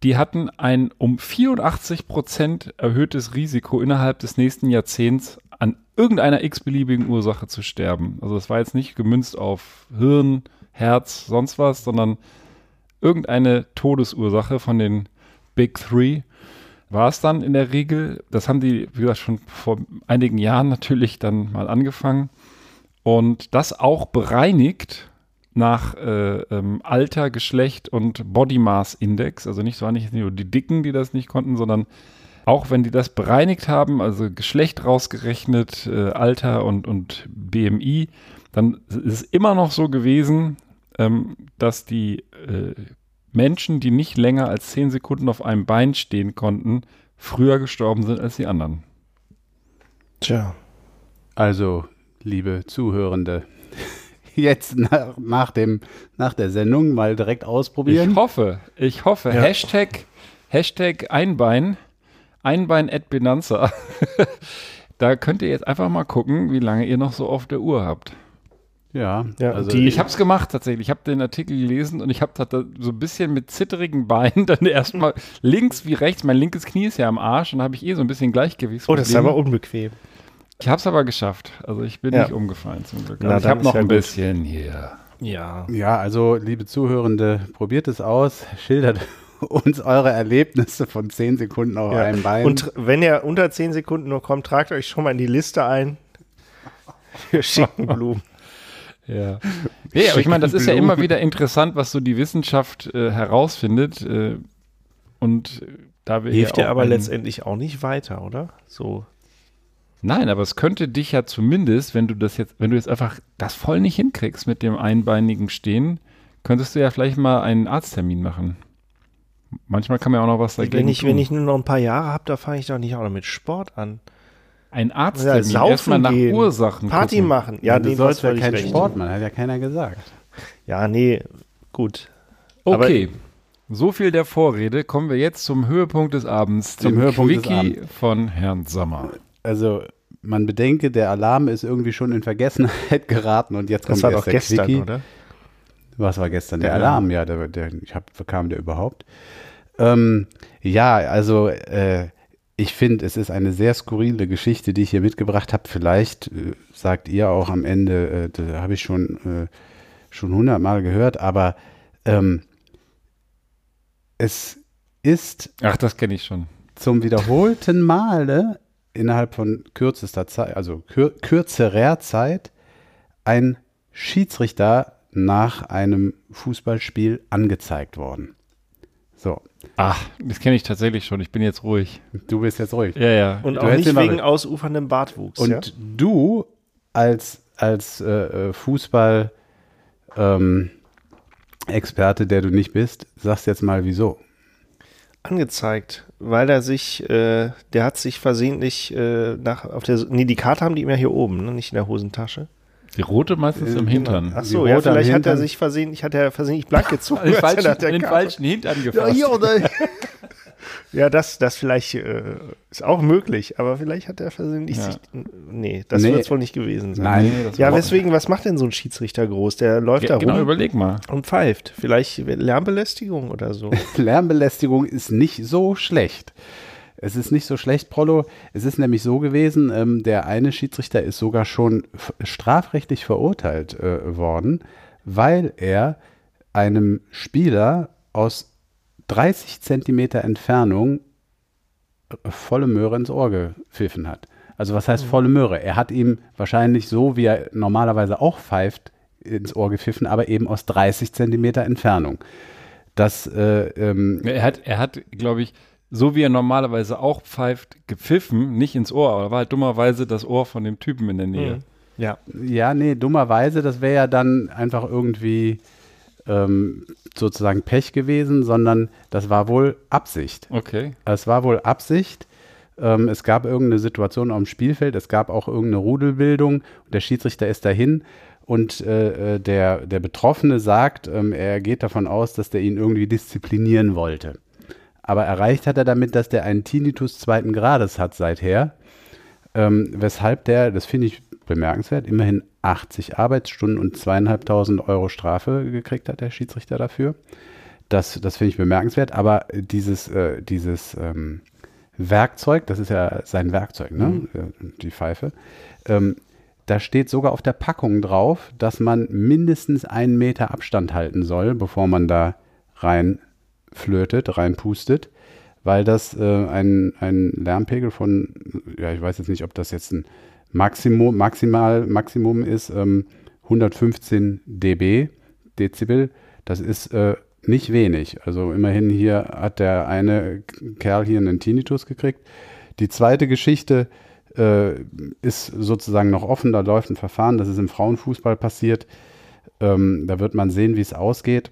die hatten ein um 84 Prozent erhöhtes Risiko innerhalb des nächsten Jahrzehnts an irgendeiner x-beliebigen Ursache zu sterben. Also das war jetzt nicht gemünzt auf Hirn, Herz, sonst was, sondern irgendeine Todesursache von den Big Three war es dann in der Regel. Das haben die, wie gesagt, schon vor einigen Jahren natürlich dann mal angefangen. Und das auch bereinigt nach äh, ähm, Alter, Geschlecht und Body Mass Index. Also nicht so nicht nur die Dicken, die das nicht konnten, sondern auch wenn die das bereinigt haben, also Geschlecht rausgerechnet, äh, Alter und, und BMI, dann ist es immer noch so gewesen, ähm, dass die äh, Menschen, die nicht länger als zehn Sekunden auf einem Bein stehen konnten, früher gestorben sind als die anderen. Tja. Also, liebe Zuhörende, <laughs> jetzt nach, nach, dem, nach der Sendung mal direkt ausprobieren. Ich hoffe, ich hoffe. Ja. Hashtag, Hashtag Einbein, Einbein at Benanza. <laughs> da könnt ihr jetzt einfach mal gucken, wie lange ihr noch so auf der Uhr habt. Ja, ja also die, ich habe es gemacht tatsächlich. Ich habe den Artikel gelesen und ich habe da so ein bisschen mit zitterigen Beinen <laughs> dann erstmal links wie rechts, mein linkes Knie ist ja am Arsch und habe ich eh so ein bisschen Gleichgewicht. Oh, das ist aber unbequem. Ich habe es aber geschafft. Also ich bin ja. nicht umgefallen zum Glück. Na, ich habe noch ja ein gut. bisschen hier. Ja. Ja, also liebe Zuhörende, probiert es aus, schildert <laughs> uns eure Erlebnisse von 10 Sekunden auf ja. einem Bein. Und wenn ihr unter 10 Sekunden nur kommt, tragt euch schon mal in die Liste ein. Wir schicken <laughs> Blumen. Ja. Nee, aber ich meine, das ist ja immer wieder interessant, was so die Wissenschaft äh, herausfindet. Äh, und da wir Hilft ja aber letztendlich auch nicht weiter, oder? So. Nein, aber es könnte dich ja zumindest, wenn du das jetzt, wenn du jetzt einfach das voll nicht hinkriegst mit dem einbeinigen Stehen, könntest du ja vielleicht mal einen Arzttermin machen. Manchmal kann man ja auch noch was dagegen wenn ich, tun. Wenn ich nur noch ein paar Jahre habe, da fange ich doch nicht auch noch mit Sport an ein Arzt ja, erstmal nach gehen, Ursachen Party gucken. machen. Ja, du sollst ja keinen Sport machen, hat ja keiner gesagt. Ja, nee, gut. Okay. Aber, so viel der Vorrede. Kommen wir jetzt zum Höhepunkt des Abends, zum Höhepunkt Quickie des Abends. von Herrn Sommer. Also, man bedenke, der Alarm ist irgendwie schon in Vergessenheit <laughs> geraten und jetzt kommt das war doch der gestern, Quickie. oder? Was war gestern? Der, Der Alarm, ja, der, der, ich hab, kam der überhaupt. Ähm, ja, also äh, ich finde, es ist eine sehr skurrile Geschichte, die ich hier mitgebracht habe. Vielleicht äh, sagt ihr auch am Ende, äh, da habe ich schon äh, schon hundertmal gehört, aber ähm, es ist Ach, das kenne ich schon. zum wiederholten Male innerhalb von kürzester Zeit, also kür kürzerer Zeit, ein Schiedsrichter nach einem Fußballspiel angezeigt worden. So, Ach, das kenne ich tatsächlich schon. Ich bin jetzt ruhig. du bist jetzt ruhig. Ja, ja. Und Du auch nicht wegen ausuferndem Bartwuchs. Und ja? du als, als äh, äh, Fußball ähm, Experte, der du nicht bist, sagst jetzt mal wieso. angezeigt, weil er sich, äh, der hat sich versehentlich äh, nach auf der, nee, die Karte haben die immer hier oben, ne? nicht in der Hosentasche. Die rote meistens Äh, im Hintern. Ach so, ja, vielleicht hat er sich versehentlich, hat er versehentlich blank <laughs> gezogen. Den als er falschen, der den Karte- falschen Hintern Ja, gefasst. hier, oder? <laughs> ja, das, das vielleicht äh, ist auch möglich, aber vielleicht hat er versehentlich Ja. sich, nee, das Nee. wird es wohl nicht gewesen sein. Nein, das Ja, weswegen, was macht denn so ein Schiedsrichter groß? Der läuft da Ge- Genau, rum überleg mal. und pfeift. Vielleicht Lärmbelästigung oder so. <laughs> Lärmbelästigung ist nicht so schlecht. Es ist nicht so schlecht, Prollo. Es ist nämlich so gewesen, ähm, der eine Schiedsrichter ist sogar schon strafrechtlich verurteilt äh, worden, weil er einem Spieler aus 30 Zentimeter Entfernung äh, volle Möhre ins Ohr gepfiffen hat. Also was heißt volle Möhre? Er hat ihm wahrscheinlich so, wie er normalerweise auch pfeift, ins Ohr gepfiffen, aber eben aus 30 Zentimeter Entfernung. Das äh, ähm, Er hat, er hat, glaube ich, so wie er normalerweise auch pfeift, gepfiffen, nicht ins Ohr, aber war halt dummerweise das Ohr von dem Typen in der Nähe. Ja. Ja, nee, dummerweise, das wäre ja dann einfach irgendwie ähm, sozusagen Pech gewesen, sondern das war wohl Absicht. Okay. Es war wohl Absicht. Ähm, es gab irgendeine Situation auf dem Spielfeld, es gab auch irgendeine Rudelbildung. Und der Schiedsrichter ist dahin und äh, äh, der, der Betroffene sagt, ähm, er geht davon aus, dass der ihn irgendwie disziplinieren wollte. Aber erreicht hat er damit, dass der einen Tinnitus zweiten Grades hat seither. Ähm, weshalb der, das finde ich bemerkenswert, immerhin 80 Arbeitsstunden und zweieinhalbtausend Euro Strafe gekriegt hat, der Schiedsrichter dafür. Das, das finde ich bemerkenswert. Aber dieses, äh, dieses ähm, Werkzeug, das ist ja sein Werkzeug, ne? Äh, die Pfeife, ähm, da steht sogar auf der Packung drauf, dass man mindestens einen Meter Abstand halten soll, bevor man da rein flötet, reinpustet, weil das äh, ein, ein Lärmpegel von, ja, ich weiß jetzt nicht, ob das jetzt ein Maximum, maximal Maximum ist, ähm, 115 dB, Dezibel, das ist äh, nicht wenig. Also immerhin hier hat der eine Kerl hier einen Tinnitus gekriegt. Die zweite Geschichte äh, ist sozusagen noch offen, da läuft ein Verfahren, das ist im Frauenfußball passiert. Ähm, da wird man sehen, wie es ausgeht.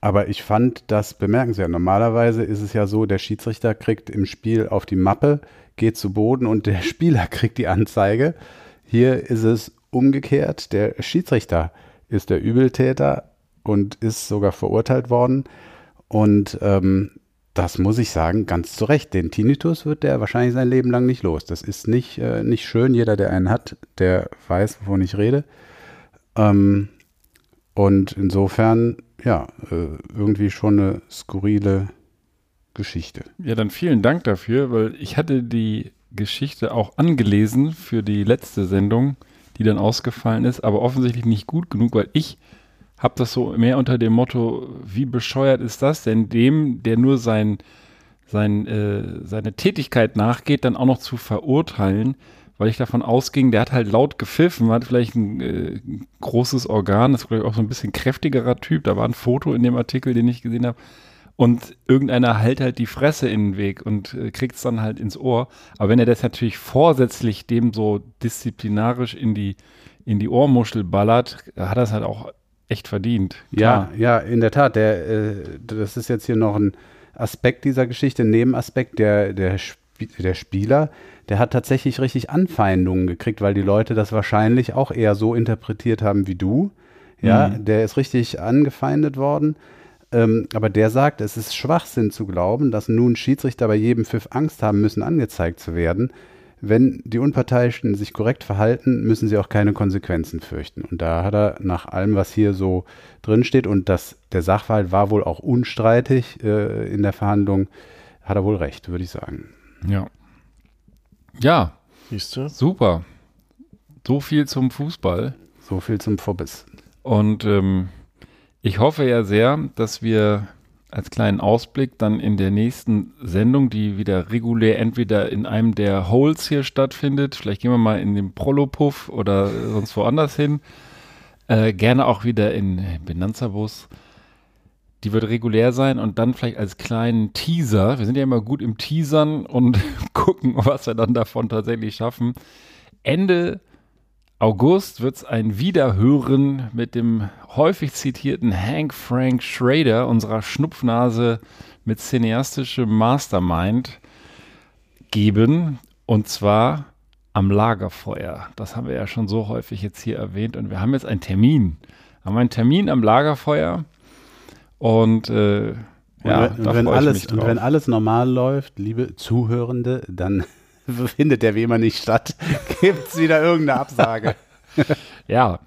Aber ich fand das bemerkenswert. Normalerweise ist es ja so, der Schiedsrichter kriegt im Spiel auf die Mappe, geht zu Boden und der <laughs> Spieler kriegt die Anzeige. Hier ist es umgekehrt. Der Schiedsrichter ist der Übeltäter und ist sogar verurteilt worden. Und ähm, das muss ich sagen, ganz zu Recht. Den Tinnitus wird der wahrscheinlich sein Leben lang nicht los. Das ist nicht, äh, nicht schön. Jeder, der einen hat, der weiß, wovon ich rede. Ähm, und insofern, ja, äh, irgendwie schon eine skurrile Geschichte. Ja, dann vielen Dank dafür, weil ich hatte die Geschichte auch angelesen für die letzte Sendung, die dann ausgefallen ist, aber offensichtlich nicht gut genug, weil ich habe das so mehr unter dem Motto, wie bescheuert ist das denn, dem, der nur sein, sein, äh, seine Tätigkeit nachgeht, dann auch noch zu verurteilen, weil ich davon ausging, der hat halt laut gepfiffen, hat vielleicht ein äh, großes Organ, ist ich auch so ein bisschen kräftigerer Typ, da war ein Foto in dem Artikel, den ich gesehen habe, und irgendeiner hält halt die Fresse in den Weg und äh, kriegt es dann halt ins Ohr. Aber wenn er das natürlich vorsätzlich dem so disziplinarisch in die, in die Ohrmuschel ballert, hat er es halt auch echt verdient. Ja, ja, in der Tat. Der, äh, das ist jetzt hier noch ein Aspekt dieser Geschichte, ein Nebenaspekt. Der, der, der Spieler, der hat tatsächlich richtig Anfeindungen gekriegt, weil die Leute das wahrscheinlich auch eher so interpretiert haben wie du. Ja, Mhm. der ist richtig angefeindet worden. Ähm, aber der sagt, es ist Schwachsinn zu glauben, dass nun Schiedsrichter bei jedem Pfiff Angst haben müssen, angezeigt zu werden. wenn die Unparteiischen sich korrekt verhalten, müssen sie auch keine Konsequenzen fürchten. Und da hat er nach allem, was hier so drin steht, und das, der Sachverhalt war wohl auch unstreitig äh, in der Verhandlung, hat er wohl recht, würde ich sagen. Ja. Ja, Siehst du? super. So viel zum Fußball. So viel zum Vorbiss. Und ähm, ich hoffe ja sehr, dass wir als kleinen Ausblick dann in der nächsten Sendung, die wieder regulär entweder in einem der Holes hier stattfindet, vielleicht gehen wir mal in den Prolopuff oder sonst woanders hin, äh, gerne auch wieder in Benanza-Bus. Die wird regulär sein und dann vielleicht als kleinen Teaser, wir sind ja immer gut im Teasern und <laughs> gucken, was wir dann davon tatsächlich schaffen. Ende August wird es ein Wiederhören mit dem häufig zitierten Hank Frank Schrader, unserer Schnupfnase mit cineastischem Mastermind, geben. Und zwar am Lagerfeuer. Das haben wir ja schon so häufig jetzt hier erwähnt. Und wir haben jetzt einen Termin. Wir haben einen Termin am Lagerfeuer. Und äh, ja, und, wenn ich alles, und wenn alles normal läuft, liebe Zuhörende, dann <laughs> findet der wie immer nicht statt. <laughs> Gibt es wieder irgendeine Absage. <laughs> Ja,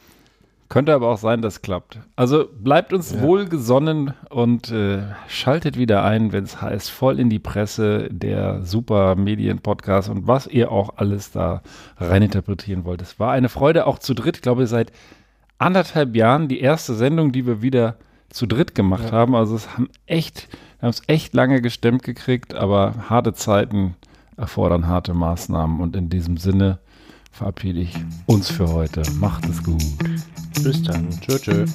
könnte aber auch sein, dass klappt. Also bleibt uns wohlgesonnen und äh, schaltet wieder ein, wenn es heißt, voll in die Presse, der super Medien-Podcast und was ihr auch alles da reininterpretieren wollt. Es war eine Freude, auch zu dritt, ich glaube, seit anderthalb Jahren die erste Sendung, die wir wieder zu dritt gemacht haben. Also es haben echt, wir haben es echt lange gestemmt gekriegt, aber harte Zeiten erfordern harte Maßnahmen und in diesem Sinne verabschiede ich uns für heute. Macht es gut. Bis dann. Tschö, tschö.